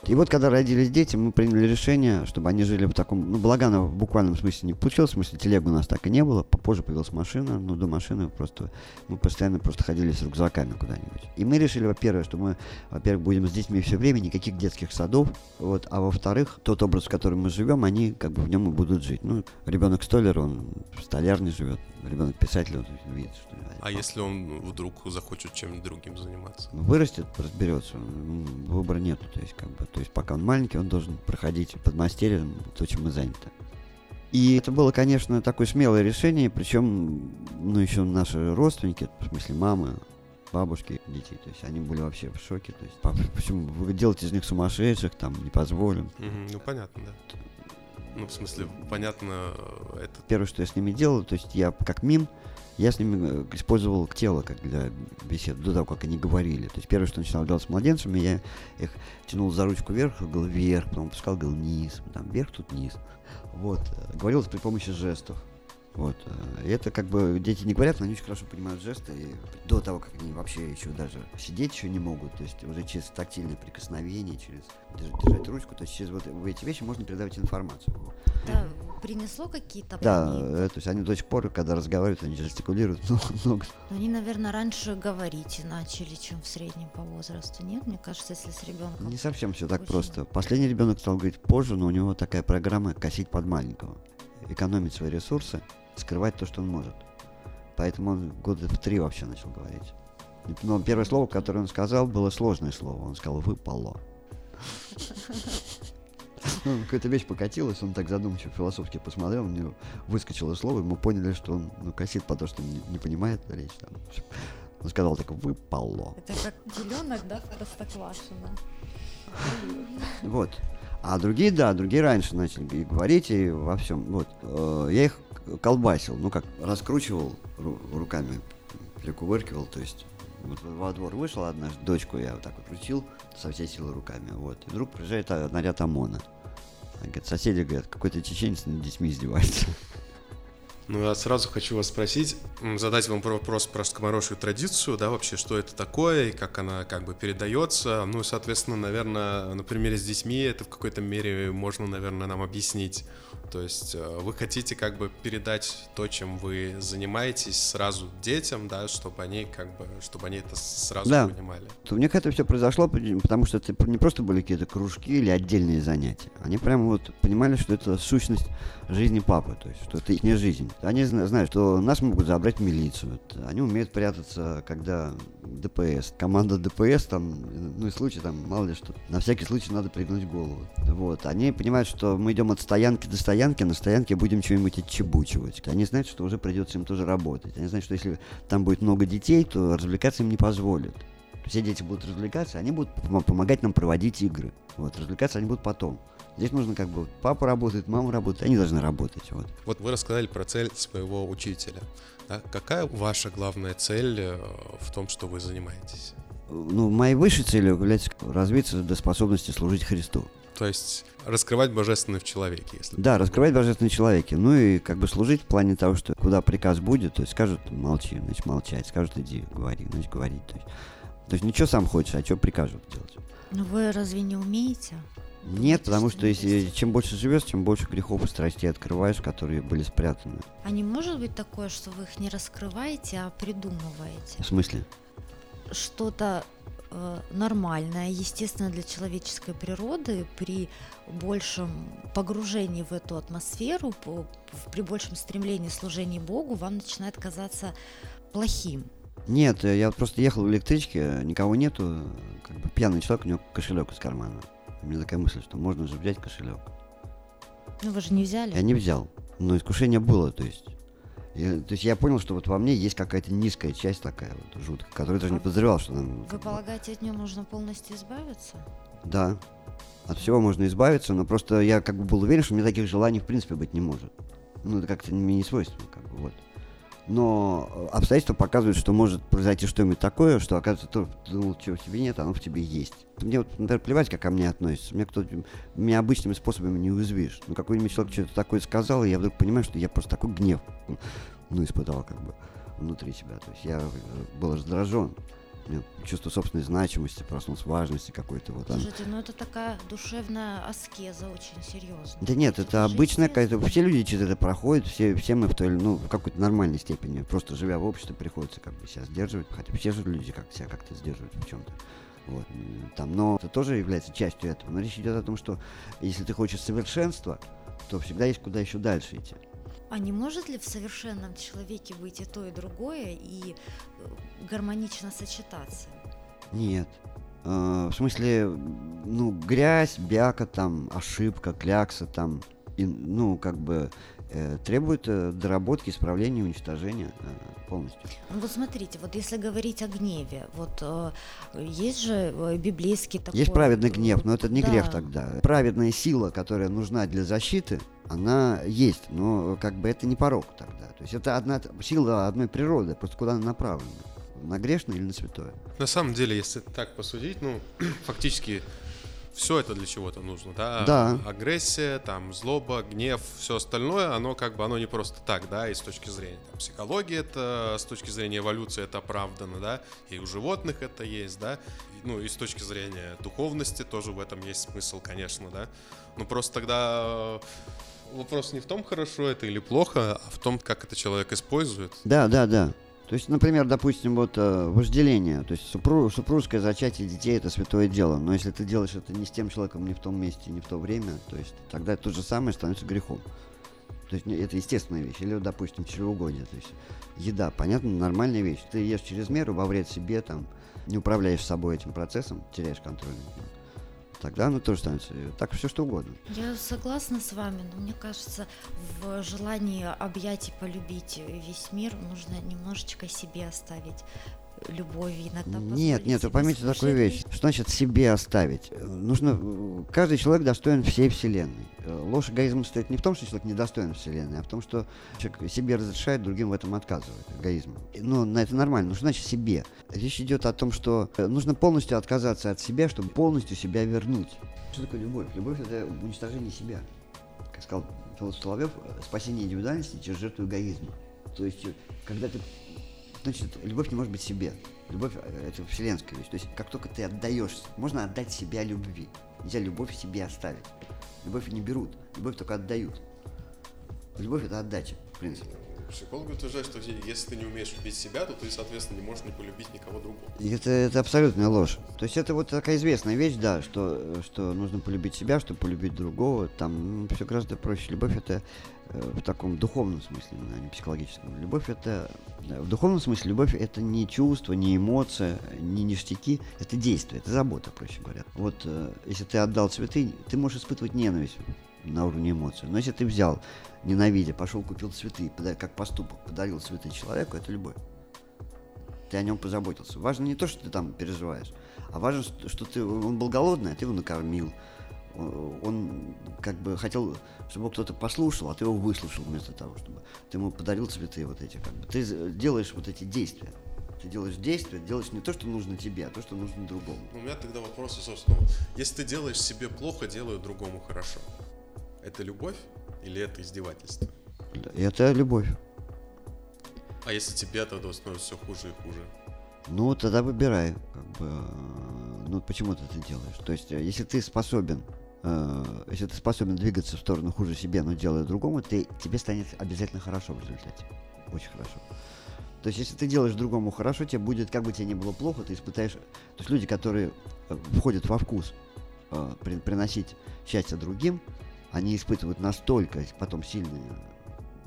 И вот, когда родились дети, мы приняли решение, чтобы они жили в таком... Ну, Балагана в буквальном смысле не получилось, в смысле телегу у нас так и не было. Попозже появилась машина, но до машины просто... Мы постоянно просто ходили с рюкзаками куда-нибудь. И мы решили, во-первых, что мы, во-первых, будем с детьми все время, никаких детских садов, вот, а во-вторых, тот образ, в котором мы живем, они как бы в нем и будут жить. Ну, ребенок столер, он в столярне живет, ребенок писатель, он видит, что... А если он вдруг захочет чем-нибудь другим заниматься? Вырастет, разберется. Выбора нету. То есть, как бы, то есть, пока он маленький, он должен проходить под мастерем то, чем мы заняты. И это было, конечно, такое смелое решение, причем, ну, еще наши родственники, в смысле мамы, бабушки детей, то есть они были вообще в шоке. То есть, папа, почему вы делаете из них сумасшедших, там, не позволим. Ну, понятно, да. Ну, в смысле, понятно, э, это... Первое, что я с ними делал, то есть я как мим, я с ними э, использовал тело как для бесед, до того, как они говорили. То есть первое, что начинал делать с младенцами, я их тянул за ручку вверх, говорил вверх, потом пускал, говорил вниз, там вверх, тут вниз. Вот. э, Говорил это при помощи жестов. Вот. э, И это как бы дети не говорят, но они очень хорошо понимают жесты. И до того, как они вообще еще даже сидеть еще не могут, то есть уже через тактильное прикосновение, через держ- держать ручку, то есть через вот эти вещи можно передавать информацию. Да, принесло какие-то Да, э, то есть они до сих пор, когда разговаривают, они жестикулируют много, много. Но они, наверное, раньше говорить начали, чем в среднем по возрасту. Нет, мне кажется, если с ребенком. Не совсем все так Очень. просто. Последний ребенок стал говорить позже, но у него такая программа косить под маленького. Экономить свои ресурсы, скрывать то, что он может. Поэтому он года в три вообще начал говорить. Но первое слово, которое он сказал, было сложное слово. Он сказал «выпало». Ну, какая-то вещь покатилась, он так задумчиво, философски посмотрел, у него выскочило слово, и мы поняли, что он ну, косит, потому что он не, не понимает речь. Там. Он сказал так «выпало». Это как теленок, да, в Простоквашино. Вот. А другие, да, другие раньше начали говорить и во всем. Вот. Э, Я их колбасил, ну как, раскручивал ру- руками, прикувыркивал, то есть вот во двор вышел однажды, дочку я вот так вот крутил со всей силы руками, вот. И вдруг приезжает а, наряд ОМОНа. Говорит, соседи говорят, какой-то чеченец над детьми издевается. Ну, я сразу хочу вас спросить, задать вам про- вопрос про скоморожью традицию, да, вообще, что это такое и как она как бы передается. Ну, и, соответственно, наверное, на примере с детьми это в какой-то мере можно, наверное, нам объяснить. То есть э, вы хотите как бы передать то, чем вы занимаетесь сразу детям, да, чтобы они как бы, чтобы они это сразу Да. понимали. То у них это все произошло, потому что это не просто были какие-то кружки или отдельные занятия. Они прямо вот понимали, что это сущность жизни папы, то есть, что это их не жизнь. Они зна- знают, что нас могут забрать в милицию. Они умеют прятаться, когда ДПС. Команда ДПС, там, ну и случай, там, мало ли что. На всякий случай надо пригнуть голову. Вот. Они понимают, что мы идем от стоянки до стоянки, а на стоянке будем что-нибудь отчебучивать. Они знают, что уже придется им тоже работать. Они знают, что если там будет много детей, то развлекаться им не позволят все дети будут развлекаться, они будут пом- помогать нам проводить игры. Вот, развлекаться они будут потом. Здесь нужно как бы, папа работает, мама работает, они должны работать. Вот. Вот вы рассказали про цель своего учителя. да. Какая ваша главная цель э, в том, что вы занимаетесь? Ну, моей высшей целью является развиться до способности служить Христу. То есть раскрывать божественное в человеке, если Да, раскрывать божественные человеки. Ну и как бы служить в плане того, что куда приказ будет, то есть скажут молчи, значит молчать, скажут иди, говори, значит говорить. То есть, то есть ничего сам хочешь, а что прикажут делать. Но вы разве не умеете? Нет, потому что если чем больше живешь, тем больше грехов и страстей открываешь, которые были спрятаны. А не может быть такое, что вы их не раскрываете, а придумываете? В смысле? Что-то э, нормальное, естественно, для человеческой природы при большем погружении в эту атмосферу, при большем стремлении служения Богу, вам начинает казаться плохим. Нет, э, я просто ехал в электричке, никого нету, как бы пьяный человек, у него кошелек из кармана. У меня такая мысль, что можно же взять кошелек. Ну вы же не взяли. Я не взял, но искушение было, то есть. Я- то есть я понял, что вот во мне есть какая-то низкая часть такая вот жуткая, которую я даже не подозревал, что там... Вы полагаете, от нее можно полностью избавиться? Да. От всего можно избавиться, но просто я как бы был уверен, что у меня таких желаний в принципе быть не может. Ну, это как-то мне не свойственно, как бы, вот. Но э, обстоятельства показывают, что может произойти что-нибудь такое, что, оказывается, ты думал, чего в тебе нет, оно в тебе есть. Мне вот, например, плевать, как ко мне относятся. Меня кто меня обычными способами не уязвишь. Ну, какой-нибудь человек что-то такое сказал, и я вдруг понимаю, что я просто такой гнев, ну, испытал как бы внутри себя. То есть я э, был раздражен. Меня чувство собственной значимости, проснулся важности какой-то. Вот, Слушайте, ну это такая душевная аскеза очень серьезная. Да нет, это же обычная какая-то... Все люди через это проходят, все, все мы в той или ну, в какой-то нормальной степени. Просто живя в обществе, приходится как бы себя сдерживать. Хотя все же люди как себя как-то сдерживают в чем-то. Вот, там, но это тоже является частью этого. Но речь идет о том, что если ты хочешь совершенства, то всегда есть куда еще дальше идти. А не может ли в совершенном человеке быть и то, и другое, и э, гармонично сочетаться? Нет. Э, в смысле, ну, грязь, бяка, там, ошибка, клякса, там, и, ну, как бы э, требует э, доработки, исправления, уничтожения э, полностью. Ну вот смотрите, вот если говорить о гневе, вот э, есть же э, библейский такой... Есть праведный гнев, но это не грех да. тогда. Праведная сила, которая нужна для защиты, она есть, но как бы это не порог тогда. То есть это одна сила одной природы, просто куда она направлена. На грешное или на святое? На самом деле, если так посудить, ну, фактически все это для чего-то нужно, да? Да. Агрессия, там, злоба, гнев, все остальное, оно как бы, оно не просто так, да, и с точки зрения там, психологии это, с точки зрения эволюции это оправдано, да, и у животных это есть, да, И, ну, и с точки зрения духовности тоже в этом есть смысл, конечно, да. Но просто тогда э, вопрос не в том, хорошо это или плохо, а в том, как это человек использует. Да, да, да. То есть, например, допустим, вот э, вожделение, то есть супру- супружеское зачатие детей это святое дело, но если ты делаешь это не с тем человеком, не в том месте, не в то время, то есть тогда то же самое становится грехом. То есть не- это естественная вещь. Или, допустим, чревоугодие, то есть еда, понятно, нормальная вещь. Ты ешь через меру, во вред себе, там, не управляешь собой этим процессом, теряешь контроль. Тогда оно тоже становится, э, так все что угодно. Я согласна с вами, но мне кажется, в желании объять и полюбить весь мир нужно немножечко себе оставить любовь иногда. Нет, нет, вы поймите такую вещь. Что значит себе оставить? Нужно... Каждый человек достоин всей Вселенной. Ложь эгоизма стоит не в том, что человек недостоин Вселенной, а в том, что человек себе разрешает, другим в этом отказывает. Эгоизм. Ну, на это нормально. Ну, что значит себе? Речь идет о том, что нужно полностью отказаться от себя, чтобы полностью себя вернуть. Что такое любовь? Любовь — это уничтожение себя. Как сказал философ Соловьев, спасение индивидуальности через жертву эгоизма. То есть, э, когда ты Значит, любовь не может быть себе. Любовь э, это вселенская вещь. То есть, как только ты отдаешься, можно отдать себя любви. Нельзя любовь себе оставить. Любовь не берут, любовь только отдают. Любовь это отдача, в принципе. Психологи утверждают, что если ты не умеешь любить себя, то ты, соответственно, не можешь не полюбить никого другого. Это, это абсолютная ложь. То есть это вот такая известная вещь, да, что, что нужно полюбить себя, чтобы полюбить другого. Там все гораздо проще. Любовь это в таком духовном смысле, а не психологическом. Любовь это да, в духовном смысле любовь это не чувство, не эмоция, не ништяки, это действие, это забота, проще говоря. Вот э, если ты отдал цветы, ты можешь испытывать ненависть на уровне эмоций. Но если ты взял, ненавидя, пошел купил цветы, как поступок, подарил цветы человеку, это любовь ты о нем позаботился. Важно не то, что ты там переживаешь, а важно, что ты, он был голодный, а ты его накормил. Он, он как бы хотел, чтобы его кто-то послушал, а ты его выслушал вместо того, чтобы ты ему подарил цветы вот эти. Как бы. Ты делаешь вот эти действия. Ты делаешь действия, делаешь не то, что нужно тебе, а то, что нужно другому. У меня тогда вопрос, собственно, если ты делаешь себе плохо, делаю другому хорошо. Это любовь или это издевательство? Это любовь. А если тебе от этого становится все хуже и хуже? Ну, тогда выбирай, как бы, э, ну, почему ты это делаешь. То есть, э, если ты способен, э, если ты способен двигаться в сторону хуже себе, но делая другому, ты, тебе станет обязательно хорошо в результате. Очень хорошо. То есть, если ты делаешь другому хорошо, тебе будет, как бы тебе не было плохо, ты испытаешь... То есть, люди, которые э, входят во вкус э, при- приносить счастье другим, они испытывают настолько потом сильные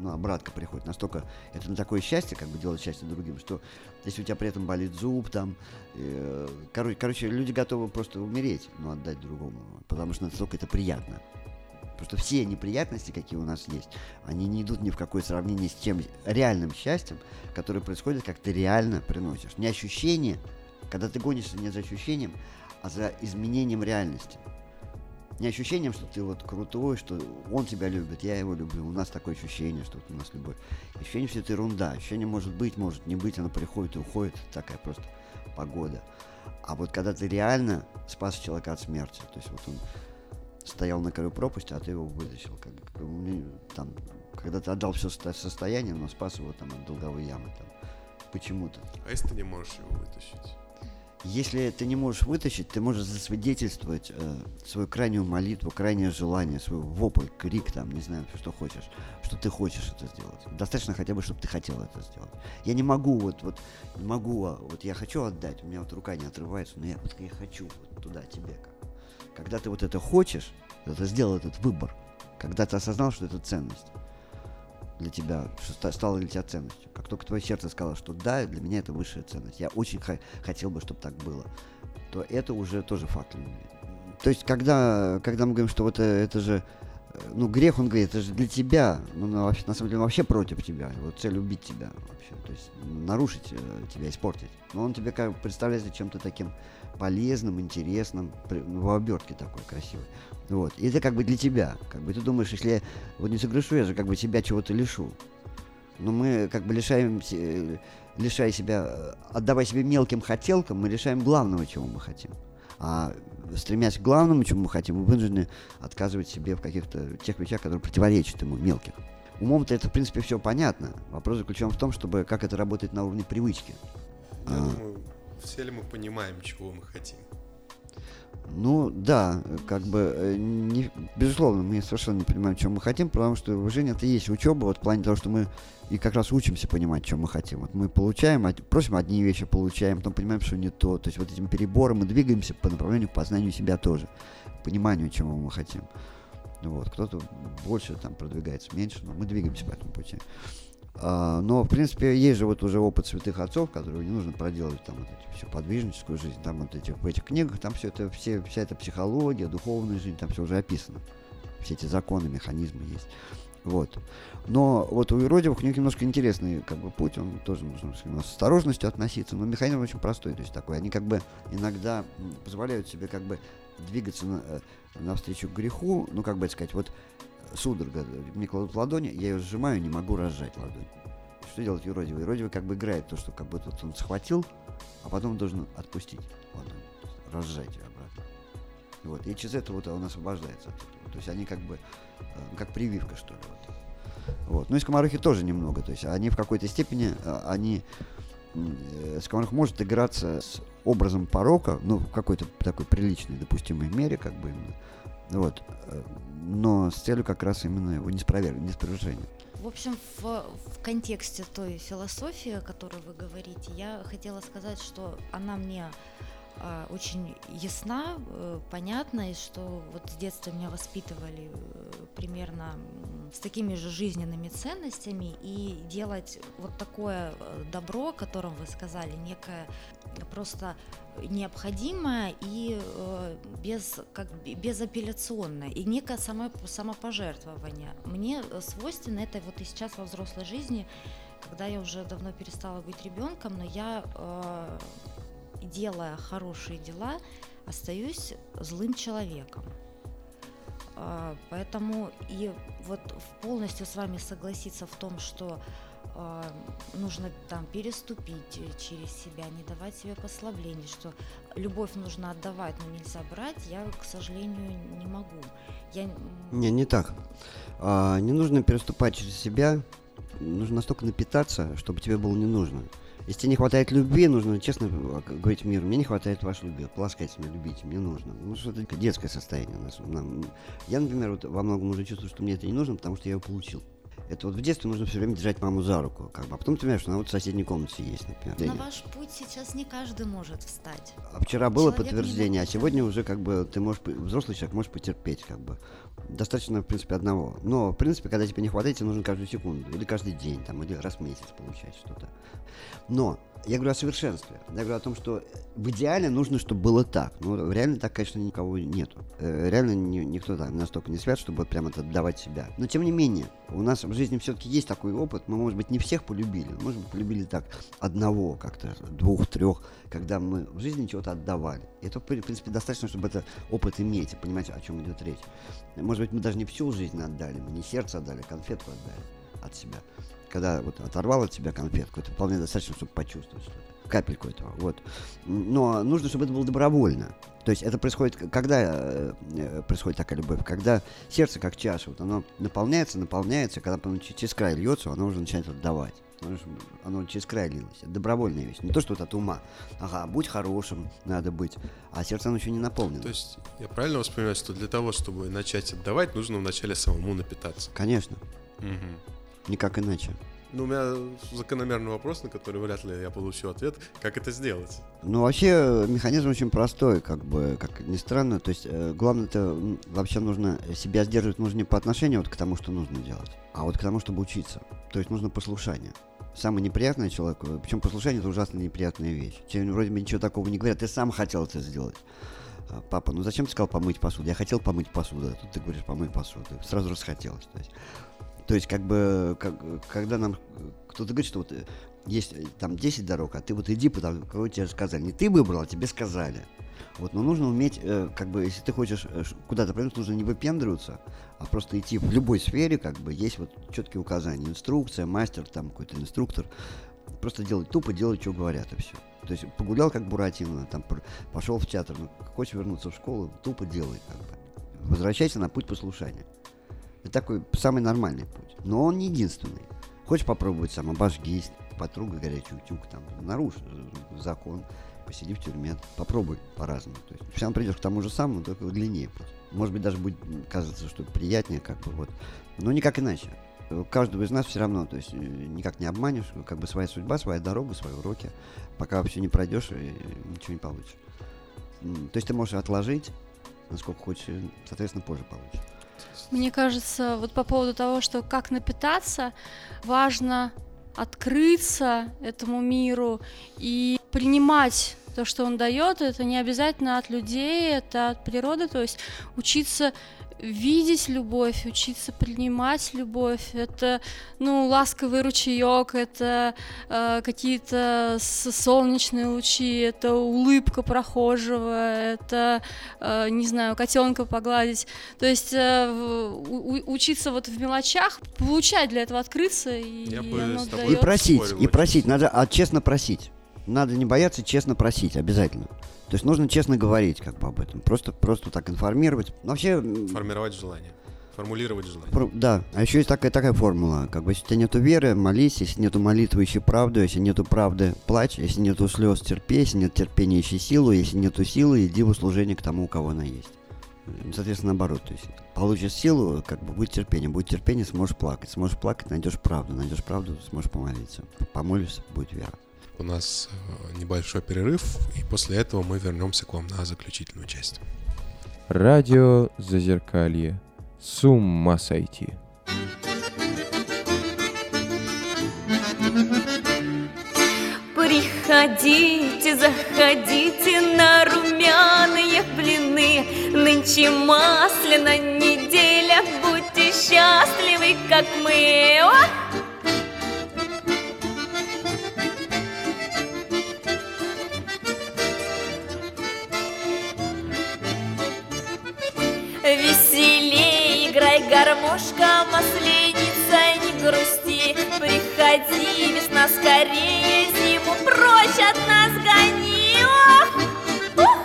ну, обратка приходит, настолько, это на такое счастье, как бы делать счастье другим, что если у тебя при этом болит зуб, там, э, короче, короче, люди готовы просто умереть, но отдать другому, потому что настолько это приятно. Потому что все неприятности, какие у нас есть, они не идут ни в какое сравнение с тем реальным счастьем, которое происходит, как ты реально приносишь. Не ощущение, когда ты гонишься не за ощущением, а за изменением реальности. Не ощущением, что ты вот крутой, что он тебя любит, я его люблю, у нас такое ощущение, что вот у нас любовь. Ощущение, что это ерунда. Ощущение может быть, может не быть, оно приходит и уходит, такая просто погода. А вот когда ты реально спас человека от смерти, то есть вот он стоял на краю пропасти, а ты его вытащил. Как, как, там, когда ты отдал все состояние, но спас его там от долговой ямы. Там, почему-то. А если ты не можешь его вытащить? Если ты не можешь вытащить, ты можешь засвидетельствовать э, свою крайнюю молитву, крайнее желание, свой вопль, крик, там, не знаю, что хочешь, что ты хочешь это сделать. Достаточно хотя бы, чтобы ты хотел это сделать. Я не могу, вот, вот, не могу, а, вот я хочу отдать, у меня вот рука не отрывается, но я, вот, я хочу вот туда, тебе. Как. Когда ты вот это хочешь, это сделал этот выбор, когда ты осознал, что это ценность для тебя, что стало для тебя ценностью. Как только твое сердце сказало, что да, для меня это высшая ценность, я очень х- хотел бы, чтобы так было, то это уже тоже факт. То есть, когда, когда мы говорим, что вот это, это же, э, ну, грех, он говорит, это же для тебя, ну, на, на самом деле, вообще против тебя, вот цель убить тебя вообще, то есть нарушить э, тебя, испортить. Но он тебе как представляется чем-то таким полезным, интересным, в обертке такой красивой. Вот. И это как бы для тебя. Как бы ты думаешь, если я вот не согрешу, я же как бы себя чего-то лишу. Но мы как бы лишаем, лишая себя, отдавая себе мелким хотелкам, мы лишаем главного, чего мы хотим. А стремясь к главному, чему мы хотим, мы вынуждены отказывать себе в каких-то тех вещах, которые противоречат ему, мелких. Умом-то это, в принципе, все понятно. Вопрос заключен в том, чтобы как это работает на уровне привычки. Я а. думаю, все ли мы понимаем, чего мы хотим? Ну да, как бы, э, не, безусловно, мы совершенно не понимаем, чем мы хотим, потому что уважение это и есть учеба, вот в плане того, что мы и как раз учимся понимать, чем мы хотим. Вот мы получаем, просим одни вещи, получаем, потом понимаем, что не то. То есть вот этим перебором мы двигаемся по направлению к познанию себя тоже, пониманию, чего мы хотим. Вот, кто-то больше там продвигается, меньше, но мы двигаемся по этому пути. А, но, в принципе, есть же вот уже опыт святых отцов, которые не нужно проделывать там вот эти всю подвижническую жизнь. Там вот эти, в этих книгах, там все это, все, вся эта психология, духовная жизнь, там все уже описано. Все эти законы, механизмы есть. Вот. Но вот у юродивых у них немножко интересный как бы путь, он тоже нужно с осторожностью относиться, но механизм очень простой, то есть такой. Они как бы иногда позволяют себе как бы двигаться на, э, навстречу греху, ну как бы сказать, вот судорога, мне кладут ладони, я ее сжимаю, не могу разжать ладонь. Что делать юродивый? Юродивый как бы играет то, что как будто он схватил, а потом должен отпустить ладонь, разжать ее обратно. Вот. И через это вот он освобождается. То есть они как бы, э, как прививка, что ли. Вот. Вот. Ну и скоморохи тоже немного. То есть они в какой-то степени, э, они э, скоморох может играться с образом порока, ну, в какой-то такой приличной, допустимой мере, как бы именно. Вот но с целью как раз именно его неспровержения. В общем, в, в контексте той философии, о которой вы говорите, я хотела сказать, что она мне очень ясна, э, понятна, и что вот с детства меня воспитывали э, примерно с такими же жизненными ценностями, и делать вот такое э, добро, о котором вы сказали, некое просто необходимое и без, как, безапелляционное, и некое само, самопожертвование. Мне свойственно это вот и сейчас во взрослой жизни, когда я уже давно перестала быть ребенком, но я, делая хорошие дела, остаюсь злым человеком. Э, поэтому и вот полностью с вами согласиться в том, что э, нужно там переступить через себя, не давать себе послаблений, что любовь нужно отдавать, но нельзя брать, я, к сожалению, не могу. Я... Не, не так. А, не нужно переступать через себя, нужно настолько напитаться, чтобы тебе было не нужно. Если тебе не хватает любви, нужно честно говорить миру, мне не хватает вашей любви, полоскайте меня, любите, мне нужно. Ну, что это детское состояние у нас. Нам, я, например, вот во многом уже чувствую, что мне это не нужно, потому что я его получил. Это вот в детстве нужно все время держать маму за руку, как бы. А потом ты понимаешь, что она вот в соседней комнате есть, например. На ваш путь сейчас не каждый может встать. А вчера было Человек подтверждение, а сегодня уже как бы ты можешь, взрослый человек можешь потерпеть, как бы. Достаточно, в принципе, одного. Но, в принципе, когда тебе не хватает, тебе нужно каждую секунду, или каждый день, там, или раз в месяц получать что-то. Но я говорю о совершенстве. Я говорю о том, что в идеале нужно, чтобы было так. Ну, реально так, конечно, никого нету. Э, Реально ни- никто так настолько не свят, чтобы вот прям это отдавать себя. Но тем не менее, у нас в жизни все-таки есть такой опыт. Мы, может быть, не всех полюбили. Может быть, полюбили так одного как-то, двух, трех, когда мы в жизни чего-то отдавали. И это, в принципе, достаточно, чтобы это опыт иметь и понимать, о чем идет речь. Может быть, мы даже не всю жизнь отдали, мы не сердце отдали, конфетку отдали от себя. Когда вот оторвал от себя конфетку, это вполне достаточно, чтобы почувствовать что-то. Капельку этого, вот. Но нужно, чтобы это было добровольно. То есть это происходит, когда э, э, происходит такая любовь, когда сердце как чаша, вот оно наполняется, наполняется, когда оно через край льется, оно уже начинает отдавать. Оно, же- оно через край лилось. Это добровольная вещь. Не то, что вот от ума. Ага, будь хорошим, надо быть. А сердце оно еще не наполнено. То есть я правильно воспринимаю, что для того, чтобы начать отдавать, нужно вначале самому напитаться? Конечно, Мгм. Никак иначе. Ну, у меня закономерный вопрос, на который вряд ли я получу ответ. Как это сделать? Ну, вообще, э, механизм очень простой, как бы, как ни странно. То есть, э, главное, это вообще нужно себя сдерживать нужно не по отношению вот к тому, что нужно делать, а вот к тому, чтобы учиться. То есть, нужно послушание. Самое неприятное человеку, причем послушание это ужасно неприятная вещь. Тебе вроде бы ничего такого не говорят, ты сам хотел это сделать. Папа, ну зачем ты сказал помыть посуду? Я хотел помыть посуду, а тут ты говоришь помыть посуду. Сразу расхотелось. То есть, то есть как бы, как, когда нам кто-то говорит, что вот э, есть э, там 10 дорог, а ты вот иди, потому кого тебе сказали. Не ты выбрал, а тебе сказали. Вот, но нужно уметь, э, как бы, если ты хочешь э, куда-то пройти, нужно не выпендриваться, а просто идти в любой сфере, как бы, есть вот четкие указания. Инструкция, мастер, там какой-то инструктор. Просто делать тупо, делать, что говорят, и все. То есть погулял, как Буратино, там, пошел в театр, ну, хочешь вернуться в школу, тупо делай, как бы. Возвращайся на путь послушания. Это такой самый нормальный путь. Но он не единственный. Хочешь попробовать сам, обожгись, потрогай горячий утюг, там, нарушь э, закон, посиди в тюрьме, попробуй по-разному. То есть все равно придешь к тому же самому, только длиннее путь. Может быть, даже будет м, кажется, что приятнее, как бы вот. Но никак иначе. Каждого из нас все равно, то есть э, никак не обманешь, как бы своя судьба, своя дорога, свои уроки. Пока вообще не пройдешь, и ничего не получишь. То есть ты можешь отложить, насколько хочешь, соответственно, позже получишь. Мне кажется, вот по поводу того, что как напитаться, важно открыться этому миру и принимать то, что он дает. Это не обязательно от людей, это от природы. То есть учиться видеть любовь, учиться принимать любовь. Это, ну, ласковый ручеек, это э, какие-то солнечные лучи, это улыбка прохожего, это, э, не знаю, котенка погладить. То есть э, у- учиться вот в мелочах, получать для этого открыться, и Я бы оно с тобой И даёт. просить, и просить, надо, а честно просить. Надо не бояться, честно просить, обязательно. То есть нужно честно говорить как бы об этом. Просто, просто так информировать. Ну, Вообще, Формировать желание. Формулировать желание. про- да, а еще есть такая, такая формула. Как бы, если у тебя нету веры, молись, если нету молитвы, ищи правду, если нету правды, плачь, если нету слез, терпи, если нет терпения, ищи силу, если нету силы, иди в услужение к тому, у кого она есть. М, Соответственно, наоборот, то есть получишь силу, как бы будет терпение, будет терпение, сможешь плакать, сможешь плакать, найдешь правду, найдешь правду, сможешь помолиться, помолишься, будет вера. У нас э, небольшой перерыв, и после этого мы вернемся к вам на заключительную часть. Радио Зазеркалье. С ума сойти. Приходите, заходите на румяные блины Нынче масляная неделя, будьте счастливы, как мы О! Гармошка, масленица, не грусти Приходи, весна скорее, зиму прочь от нас гони Ох! Ух!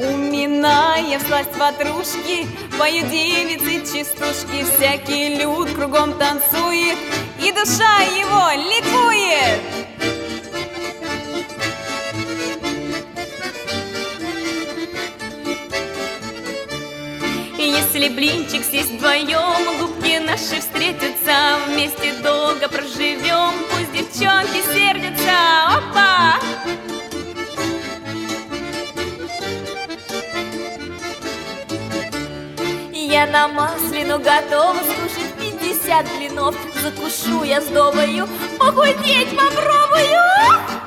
Уминая всласть ватрушки, поют девицы частушки Всякий люд кругом танцует, и душа его ликует Если блинчик съесть вдвоем, губки наши встретятся, вместе долго проживем, пусть девчонки сердятся. Опа! Я на маслину готова скушать 50 блинов Закушу я сдобою, похудеть попробую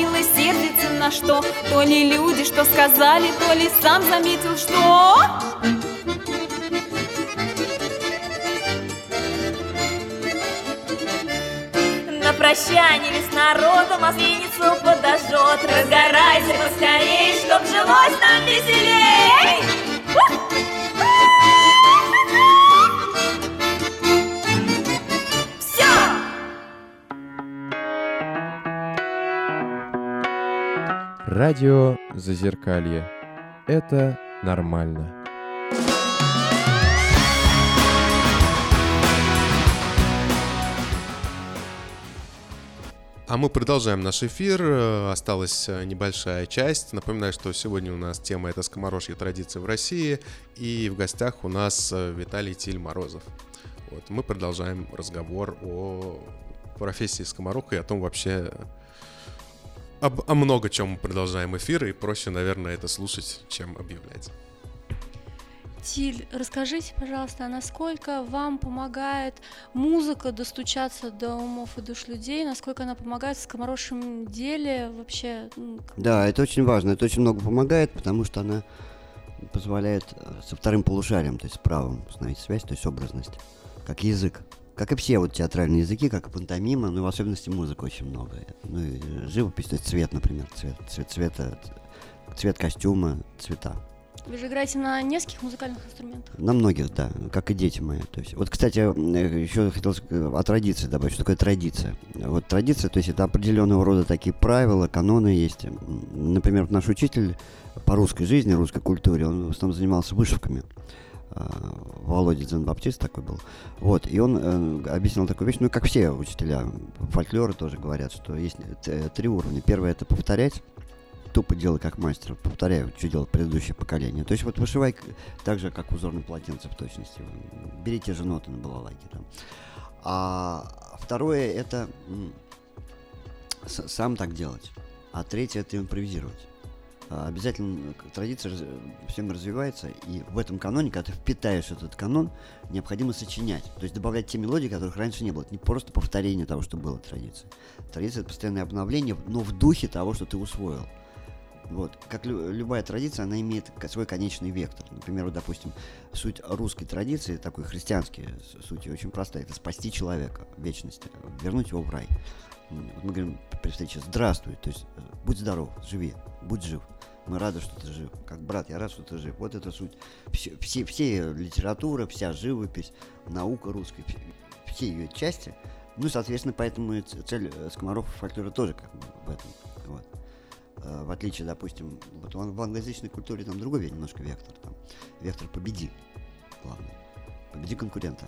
милый сердится на что? То ли люди что сказали, то ли сам заметил, что? На прощание с народом масленицу подожжет. Разгорайся поскорей, чтоб жилось нам веселей Радио Зазеркалье. Это нормально. А мы продолжаем наш эфир. Осталась э, небольшая часть. Напоминаю, что сегодня у нас тема это скоморожья традиции в России. И в гостях у нас э, Виталий Тиль Морозов. Вот, мы продолжаем разговор о профессии скомороха и о том вообще об, о много чем мы продолжаем эфир, и проще, наверное, это слушать, чем объявлять. Тиль, расскажите, пожалуйста, а насколько вам помогает музыка достучаться до умов и душ людей, насколько она помогает в скоморошем деле вообще? Да, это очень важно, это очень много помогает, потому что она позволяет э, со вторым полушарием, то есть с правым установить связь, то есть образность, как язык. Как и все вот театральные языки, как и пантомима, ну, в особенности музыка очень много. Ну, и живопись, то есть цвет, например, цвет, цвет цвета, цвет костюма, цвета. Вы же играете на нескольких музыкальных инструментах. На многих, да, как и дети мои. То есть, вот, кстати, э, еще хотел ск- о традиции добавить, что такое традиция. Вот традиция, то есть это определенного рода такие правила, каноны есть. Например, наш учитель по русской жизни, русской культуре, он в основном занимался вышивками. А, Володя Дзен-Баптист такой был. Вот, и он э, объяснил такую вещь, ну, как все учителя фольклора тоже говорят, что есть т- три уровня. Первое — это повторять, тупо делай как мастер, повторяю, что делает предыдущее поколение. То есть вот вышивай так же, как узорное полотенце в точности. Бери те же ноты на балалайке. Там. А второе это сам так делать. А третье это импровизировать. А, Обязательно традиция раз- всем развивается, и в этом каноне, когда ты впитаешь этот канон, необходимо сочинять. То есть добавлять те мелодии, которых раньше не было. Это не просто повторение того, что было традицией. Традиция это постоянное обновление, но в духе того, что ты усвоил. Вот. Как лю- любая традиция, она имеет свой конечный вектор. Например, вот, допустим, суть русской традиции, такой христианской сути, очень простая. Это спасти человека в вечности, вернуть его в рай. Мы говорим при встрече «здравствуй», то есть э, «будь здоров, живи, будь жив». Мы рады, что ты жив. Как брат, я рад, что ты жив. Вот это суть. Все, все, все литература, вся живопись, наука русская, все, ее части. Ну, соответственно, поэтому и цель э, скоморохов фольклора тоже как бы в этом. Вот. Э, В отличие, допустим, вот в ан- в англоязычной культуре там другой немножко вектор. Там. Вектор победи. Главное. Победи конкурента.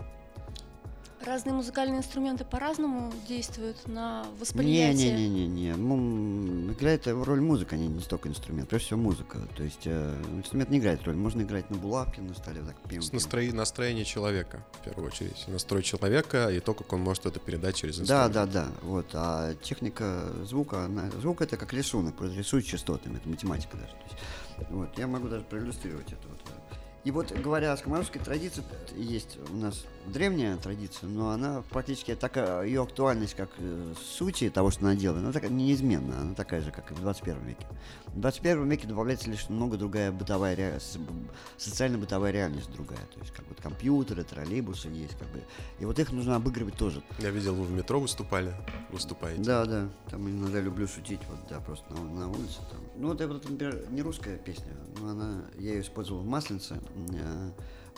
Разные музыкальные инструменты по-разному действуют на восприятие. Не-не-не-не-не. М, Играет роль музыка, а не, не столько инструмент. Прежде всего музыка. То есть э, инструмент не играет роль. Можно играть на булавке, на столе, так пим, С пим. настрои- настроение человека, в первую очередь. Настрой человека и то, как он может это передать через Да, инструмент. да, да. Вот. А техника звука, она, звук это как рисунок, рисует частотами, это математика даже. То есть, вот. Я могу даже проиллюстрировать это. Вот. И вот говоря о скоморожской традиции, есть у нас древняя традиция, но она практически такая, ее актуальность как э, сути того, что она делает, она такая неизменна, она такая же, как и в 21 веке. В 21 веке добавляется лишь много другая бытовая ре- с- б- социально-бытовая реальность другая, то есть как вот компьютеры, троллейбусы есть, как бы, и вот их нужно обыгрывать тоже. Я видел, вы в метро выступали, выступаете. Да, да. Там иногда люблю шутить, вот, да, просто на, на улице. Там. Ну, вот это, например, не русская песня, но она, я ее использовал в Масленице.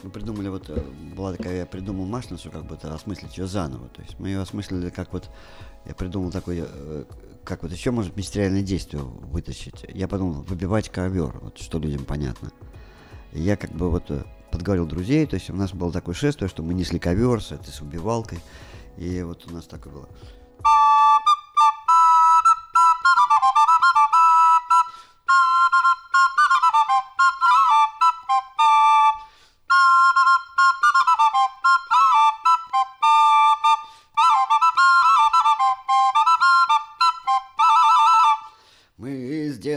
Мы придумали, вот, э, была такая, я придумал Масленицу, как бы это осмыслить ее заново. То есть мы ее осмыслили, как вот, я придумал такой, э, как вот еще может министeriальное действие вытащить. Я подумал, выбивать ковер, вот что людям понятно. И я как бы вот э, подговорил друзей, то есть у нас было такое шествие, что мы несли ковер с этой с убивалкой. И вот у нас такое было.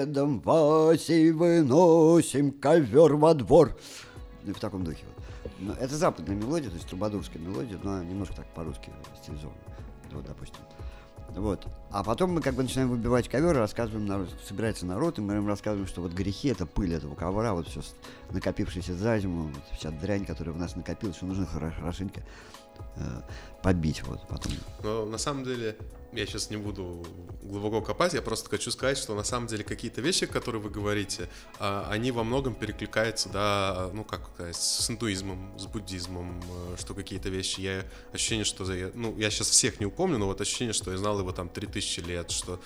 Дедом Васей выносим ковер во двор. Ну, в таком духе. Вот. Но это западная мелодия, то есть трубадурская мелодия, но немножко так по-русски стилизована. Вот, допустим. Вот. А потом мы как бы начинаем выбивать ковер, рассказываем, народ, собирается народ, и мы им рассказываем, что вот грехи, это пыль этого ковра, вот все накопившееся за зиму, вот вся дрянь, которая у нас накопилась, что нужно хорошенько э, побить. Вот, потом. Но на самом деле я сейчас не буду глубоко копать, я просто хочу сказать, что на самом деле какие-то вещи, которые вы говорите, а, они во многом перекликаются, да, ну как сказать, с индуизмом, с буддизмом, э, что какие-то вещи, я ощущение, что, ну я сейчас всех не упомню, но вот ощущение, что я знал его там 3000 лет, что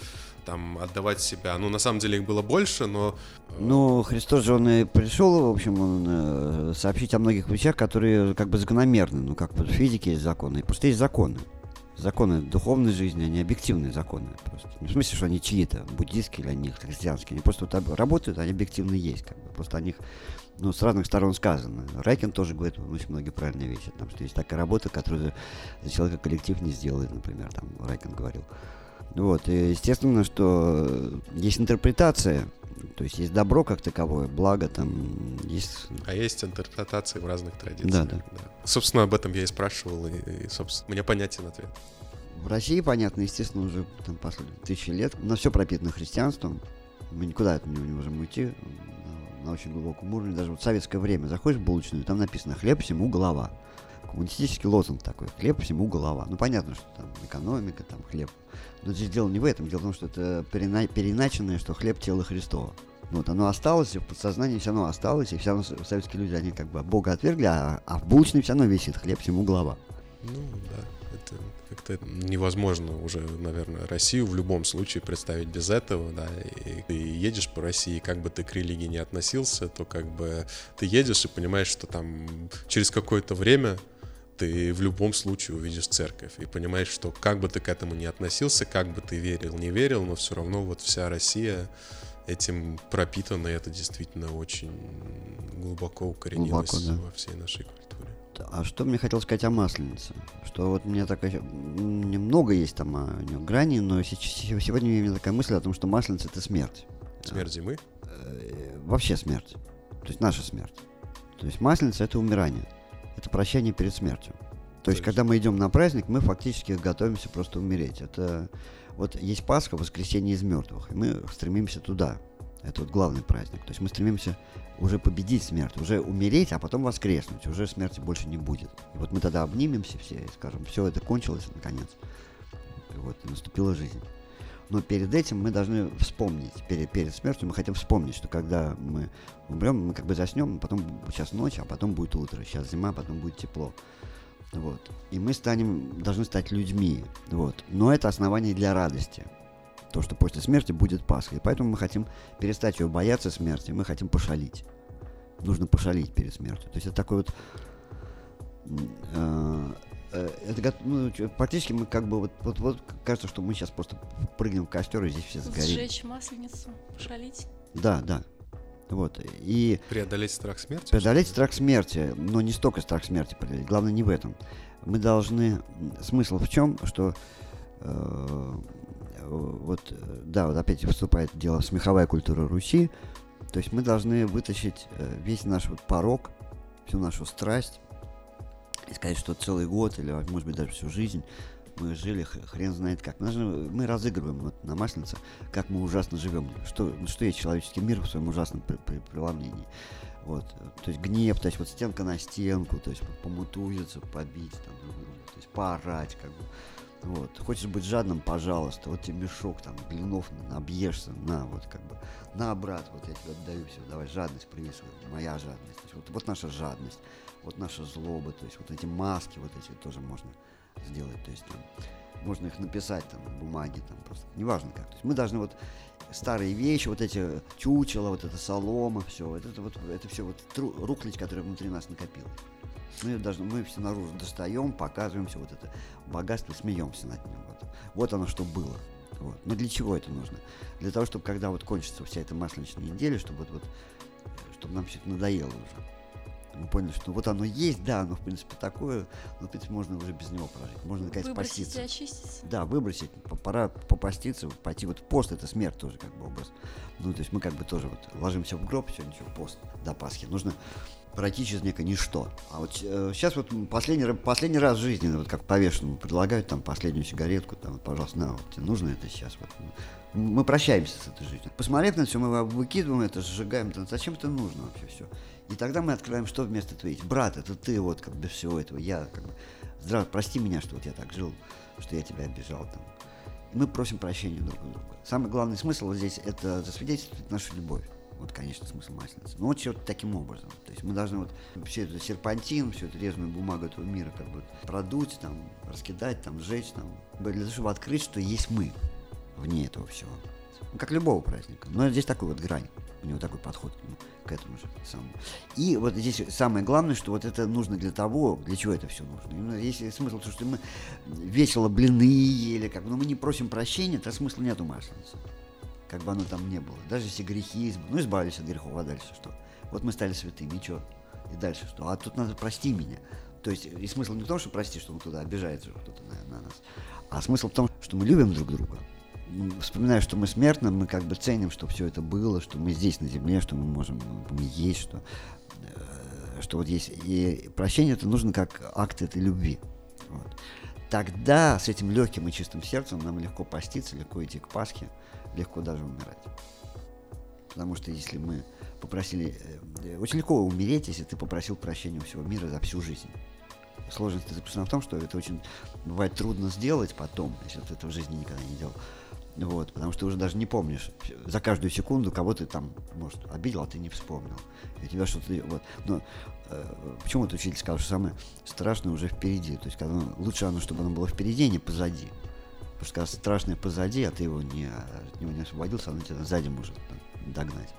там отдавать себя. Ну, на самом деле их было больше, но... Э, ну, Христос же он и пришел, в общем, он э, сообщить о многих вещах, которые как бы закономерны. Ну, как в физике есть законы, просто есть законы законы духовной жизни, они объективные законы просто. Не в смысле, что они чьи-то, буддийские или они христианские. Они просто вот работают, они объективно есть. Как бы. Просто о них ну, с разных сторон сказано. Райкин тоже говорит очень многие правильные вещи. Там, что есть такая работа, которую за человека коллектив не сделает, например, там Райкин говорил. Вот, и естественно, что есть интерпретация то есть есть добро как таковое, благо там есть... А есть интерпретации в разных традициях. Да, да. да. Собственно, об этом я и спрашивал, и, и собственно, мне понятен ответ. В России, понятно, естественно, уже там последние тысячи лет, но все пропитано христианством. Мы никуда от него не можем уйти на, на очень глубоком уровне. Даже вот в советское время заходишь в булочную, там написано «хлеб всему голова». Коммунистический лозунг такой «хлеб всему голова». Ну, понятно, что там экономика, там хлеб но здесь дело не в этом, дело в том, что это перена... переначенное, что хлеб тело Христова. Вот, оно осталось, и в подсознании все равно осталось, и все равно советские люди, они как бы Бога отвергли, а, а в булочной все равно висит хлеб всему голова. Ну, да, это как-то невозможно уже, наверное, Россию в любом случае представить без этого, да, и ты едешь по России, как бы ты к религии не относился, то как бы ты едешь и понимаешь, что там через какое-то время ты в любом случае увидишь церковь и понимаешь, что как бы ты к этому не относился, как бы ты верил, не верил, но все равно вот вся Россия этим пропитана, и это действительно очень глубоко укоренилось глубоко, да. во всей нашей культуре. А что мне хотел сказать о Масленице? Что вот мне такая... Немного есть там о нем грани, но сегодня у меня такая мысль о том, что Масленица — это смерть. Смерть зимы? Э, вообще смерть. То есть наша смерть. То есть Масленица — это умирание это прощание перед смертью. То, То есть, есть, когда мы идем на праздник, мы фактически готовимся просто умереть. Это вот есть Пасха, воскресенье из мертвых, и мы стремимся туда. Это вот главный праздник. То есть мы стремимся уже победить смерть, уже умереть, а потом воскреснуть. Уже смерти больше не будет. И вот мы тогда обнимемся все и скажем, все это кончилось наконец. И вот наступила жизнь. Но перед этим мы должны вспомнить, перед, перед смертью мы хотим вспомнить, что когда мы умрем, мы как бы заснем, потом сейчас ночь, а потом будет утро, сейчас зима, потом будет тепло. Вот. И мы станем, должны стать людьми. Вот. Но это основание для радости. То, что после смерти будет Пасха. И поэтому мы хотим перестать ее бояться смерти, мы хотим пошалить. Нужно пошалить перед смертью. То есть это такой вот Э, это ну, практически мы как бы вот, вот, вот кажется, что мы сейчас просто прыгнем в костер и здесь все сгорим. Сжечь масленицу, шалить. Да, да. Вот. И преодолеть страх смерти? Преодолеть страх смерти, но не столько страх смерти преодолеть. Главное не в этом. Мы должны... Смысл в чем, что э, вот, да, вот опять вступает дело смеховая культура Руси. То есть мы должны вытащить э, весь наш вот порог, всю нашу страсть, и сказать, что целый год или, может быть, даже всю жизнь мы жили хрен знает как. Мы, мы разыгрываем вот на Масленице, как мы ужасно живем. Что, что есть человеческий мир в своем ужасном преломлении. Вот. То есть гнев, то есть вот стенка на стенку, то есть помутузиться, побить, там, друг друга, то есть поорать, как бы. Вот. Хочешь быть жадным, пожалуйста, вот тебе мешок там блинов набьешься, на, вот как бы, на, брат, вот я тебе отдаю все, давай жадность привези, моя жадность. Вот, вот наша жадность вот наша злоба, то есть вот эти маски вот эти тоже можно сделать, то есть там, можно их написать там на бумаге, там просто, неважно как. То есть мы должны вот старые вещи, вот эти чучела, вот эта солома, все, вот это вот, это все вот тру, рухлядь, которая внутри нас накопилась. Мы должны, мы все наружу достаем, показываем все вот это богатство, смеемся над ним. Вот, вот оно что было. Вот. Но для чего это нужно? Для того, чтобы когда вот кончится вся эта масленичная неделя, чтобы вот, вот чтобы нам все это надоело уже. Мы поняли, что вот оно есть, да, оно в принципе такое, но в принципе можно уже без него прожить. Можно наконец Выбросить поститься. очиститься. Да, выбросить, пора попаститься, пойти вот пост это смерть тоже как бы образ. Ну, то есть мы как бы тоже вот ложимся в гроб, сегодня еще пост до Пасхи. Нужно пройти через некое ничто. А вот сейчас вот последний, последний раз в жизни, вот как повешенному предлагают там последнюю сигаретку, там, вот, пожалуйста, на, вот, тебе нужно это сейчас. Вот. Мы прощаемся с этой жизнью. Посмотрев на все, мы выкидываем это, сжигаем. Да Зачем это нужно вообще все? И тогда мы открываем, что вместо этого есть. Брат, это ты вот как без всего этого. Я как бы, здраво, прости меня, что вот я так жил, что я тебя обижал там. И мы просим прощения друг у друга. Самый главный смысл вот здесь это засвидетельствовать нашу любовь. Вот, конечно, смысл масленицы. Ну, вот все таким образом. То есть мы должны вот все это серпантин, всю эту резную бумагу этого мира как бы продуть, там, раскидать, там, сжечь, там, для того, чтобы открыть, что есть мы вне этого всего. Ну, как любого праздника. Но здесь такой вот грань. У него такой подход нему, к этому же самому. И вот здесь самое главное, что вот это нужно для того, для чего это все нужно. Именно если смысл, то, что мы весело блины ели, как но мы не просим прощения, то смысла нету масленицы. Как бы оно там не было. Даже если грехи, ну избавились от грехов, а дальше что? Вот мы стали святыми, и что? И дальше что? А тут надо прости меня. То есть и смысл не в том, что прости, что он туда обижается кто-то на, на нас, а смысл в том, что мы любим друг друга. М, Вспоминая, что мы смертны, мы как бы ценим, что все это было, что мы здесь на земле, что мы можем, мы есть, что, э, что вот есть. И прощение это нужно как акт этой любви. Вот. Тогда с этим легким и чистым сердцем нам легко поститься, легко идти к Пасхе, легко даже умирать. Потому что если мы попросили... э, Очень легко умереть, если ты попросил прощения у всего мира за всю жизнь. Сложность заключена в том, что это очень бывает трудно сделать потом, если ты это в жизни никогда не делал. Вот, потому что уже даже не помнишь за каждую секунду, кого ты там, может, обидел, а ты не вспомнил. И у тебя что-то... Вот. Но э, почему вот учитель сказал, что самое страшное уже впереди. То есть когда оно- лучше оно, чтобы оно было впереди, а не позади. Потому что когда страшное позади, а ты его не, от него не освободился, оно тебя сзади может там, догнать.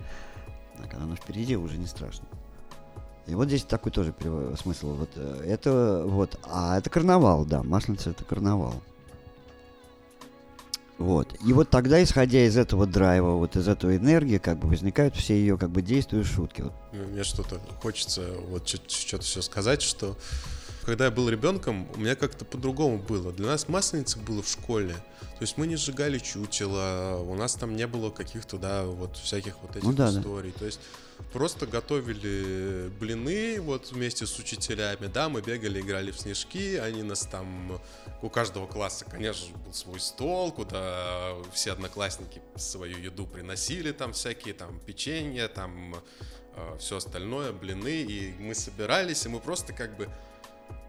А когда оно впереди, уже не страшно. И вот здесь такой тоже смысл. Вот э, это вот, а это карнавал, да, масленица это карнавал. Вот. И вот тогда, исходя из этого драйва, вот из этого энергии, как бы возникают все ее как бы действия и шутки. Вот. Мне что-то хочется вот что-то все сказать, что когда я был ребенком, у меня как-то по-другому было. Для нас масленица было в школе. То есть мы не сжигали чучело, у нас там не было каких-то, да, вот всяких вот этих Ну да, да. историй. То есть просто готовили блины вот вместе с учителями, да, мы бегали, играли в снежки, они нас там, у каждого класса, конечно же, был свой стол, куда все одноклассники свою еду приносили, там всякие там печенье, там все остальное, блины, и мы собирались, и мы просто как бы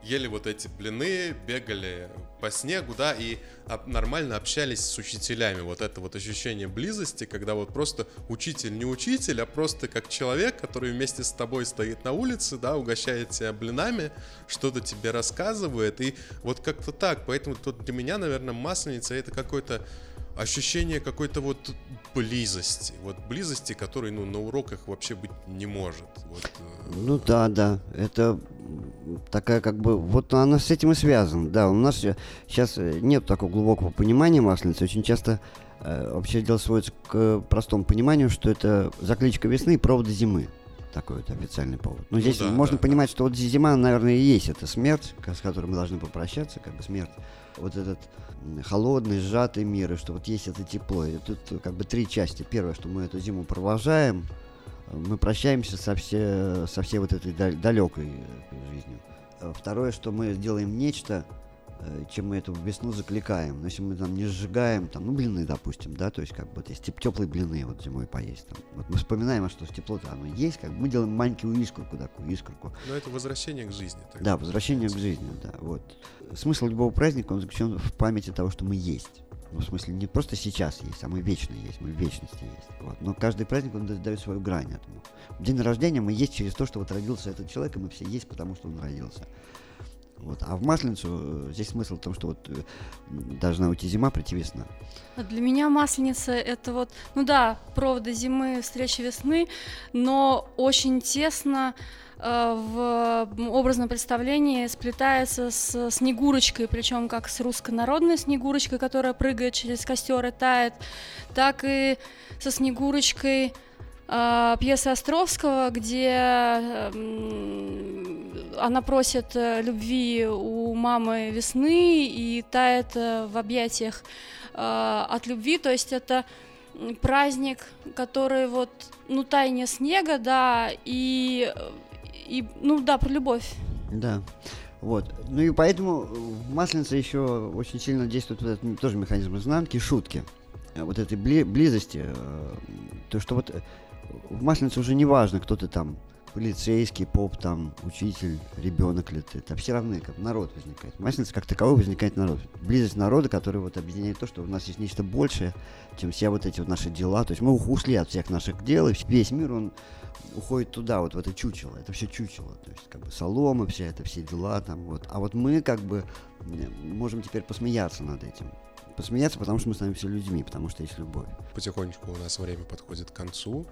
ели вот эти блины, бегали по снегу, да, и нормально общались с учителями. Вот это вот ощущение близости, когда вот просто учитель не учитель, а просто как человек, который вместе с тобой стоит на улице, да, угощает тебя блинами, что-то тебе рассказывает, и вот как-то так. Поэтому тут для меня, наверное, масленица это какое-то ощущение какой-то вот близости, вот близости, которой, ну, на уроках вообще быть не может. Вот, э, Ну да, да. Это такая как бы... Вот она с этим и связана. Да, у нас сейчас нет такого глубокого понимания масленицы. Очень часто э, вообще дело сводится к э, простому пониманию, что это закличка весны и проводы зимы. Такой вот официальный повод. Но Ну здесь да, можно да, понимать, что вот зима, наверное, и есть эта смерть, с которой мы должны попрощаться, как бы смерть. Вот этот холодный, сжатый мир, и что вот есть это тепло. И тут э, как бы три части. Первое, что мы эту зиму провожаем, мы прощаемся со, все, со всей вот этой далекой жизнью. А Второе, что мы делаем нечто, э, чем мы эту весну закликаем. Но если мы там не сжигаем, там, ну, блины, допустим, да, то есть как бы вот есть теплые блины вот зимой поесть. Там. Вот мы вспоминаем, а что тепло-то оно есть, как бы мы делаем маленькую искорку такую, искорку. ну, это возвращение к жизни. так Да, возвращение к жизни, да, вот. Смысл любого праздника, он заключен в памяти того, что мы есть. Ну, в смысле, не просто сейчас есть, а мы вечно есть, мы в вечности есть. Вот. Но каждый праздник, он дает свою грань этому. День рождения мы есть через то, что вот родился этот человек, и мы все есть, потому что он родился. Вот. А в Масленицу э, здесь смысл в том, что вот э, должна уйти зима, прийти весна. А Для меня масленица это вот, ну да, проводы зимы, встречи весны, но очень тесно э, в образном представлении сплетается с Снегурочкой, причем как с руссконародной Снегурочкой, которая прыгает через костер и тает, так и со Снегурочкой пьесы Островского, где э, она просит э, любви у мамы весны и тает э, в объятиях э, от любви, то есть это праздник, который вот, ну, таяние снега, да, и, и ну, да, про любовь. Да. Вот. Ну и поэтому в Масленице еще очень сильно действует вот этот тоже механизм изнанки, шутки. Вот этой бли- близости. То, что вот в Масленице уже не важно, кто ты там, полицейский, поп, там, учитель, ребенок ли ты, это все равны, как народ возникает. Масленица как таковой возникает народ. Близость народа, который вот объединяет то, что у нас есть нечто большее, чем все вот эти вот наши дела. То есть мы ушли от всех наших дел, и весь мир, он уходит туда, вот в это чучело. Это все чучело. То есть как бы солома вся, это все дела там вот. А вот мы как бы можем теперь посмеяться над этим посмеяться, потому что мы становимся людьми, потому что есть любовь. Потихонечку у нас время подходит к концу.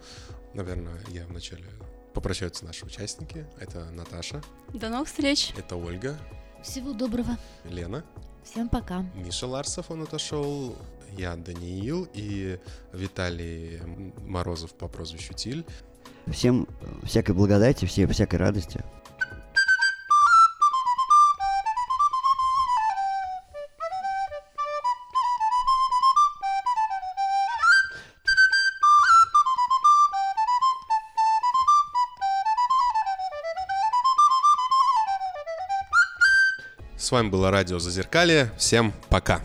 Наверное, я вначале попрощаются наши участники. Это Наташа. До новых встреч. Это Ольга. Всего доброго. Лена. Всем пока. Миша Ларсов, он отошел. Я Даниил и Виталий Морозов по прозвищу Тиль. Всем всякой благодати, всей всякой радости. С вами было радио Зазеркалье. Всем пока.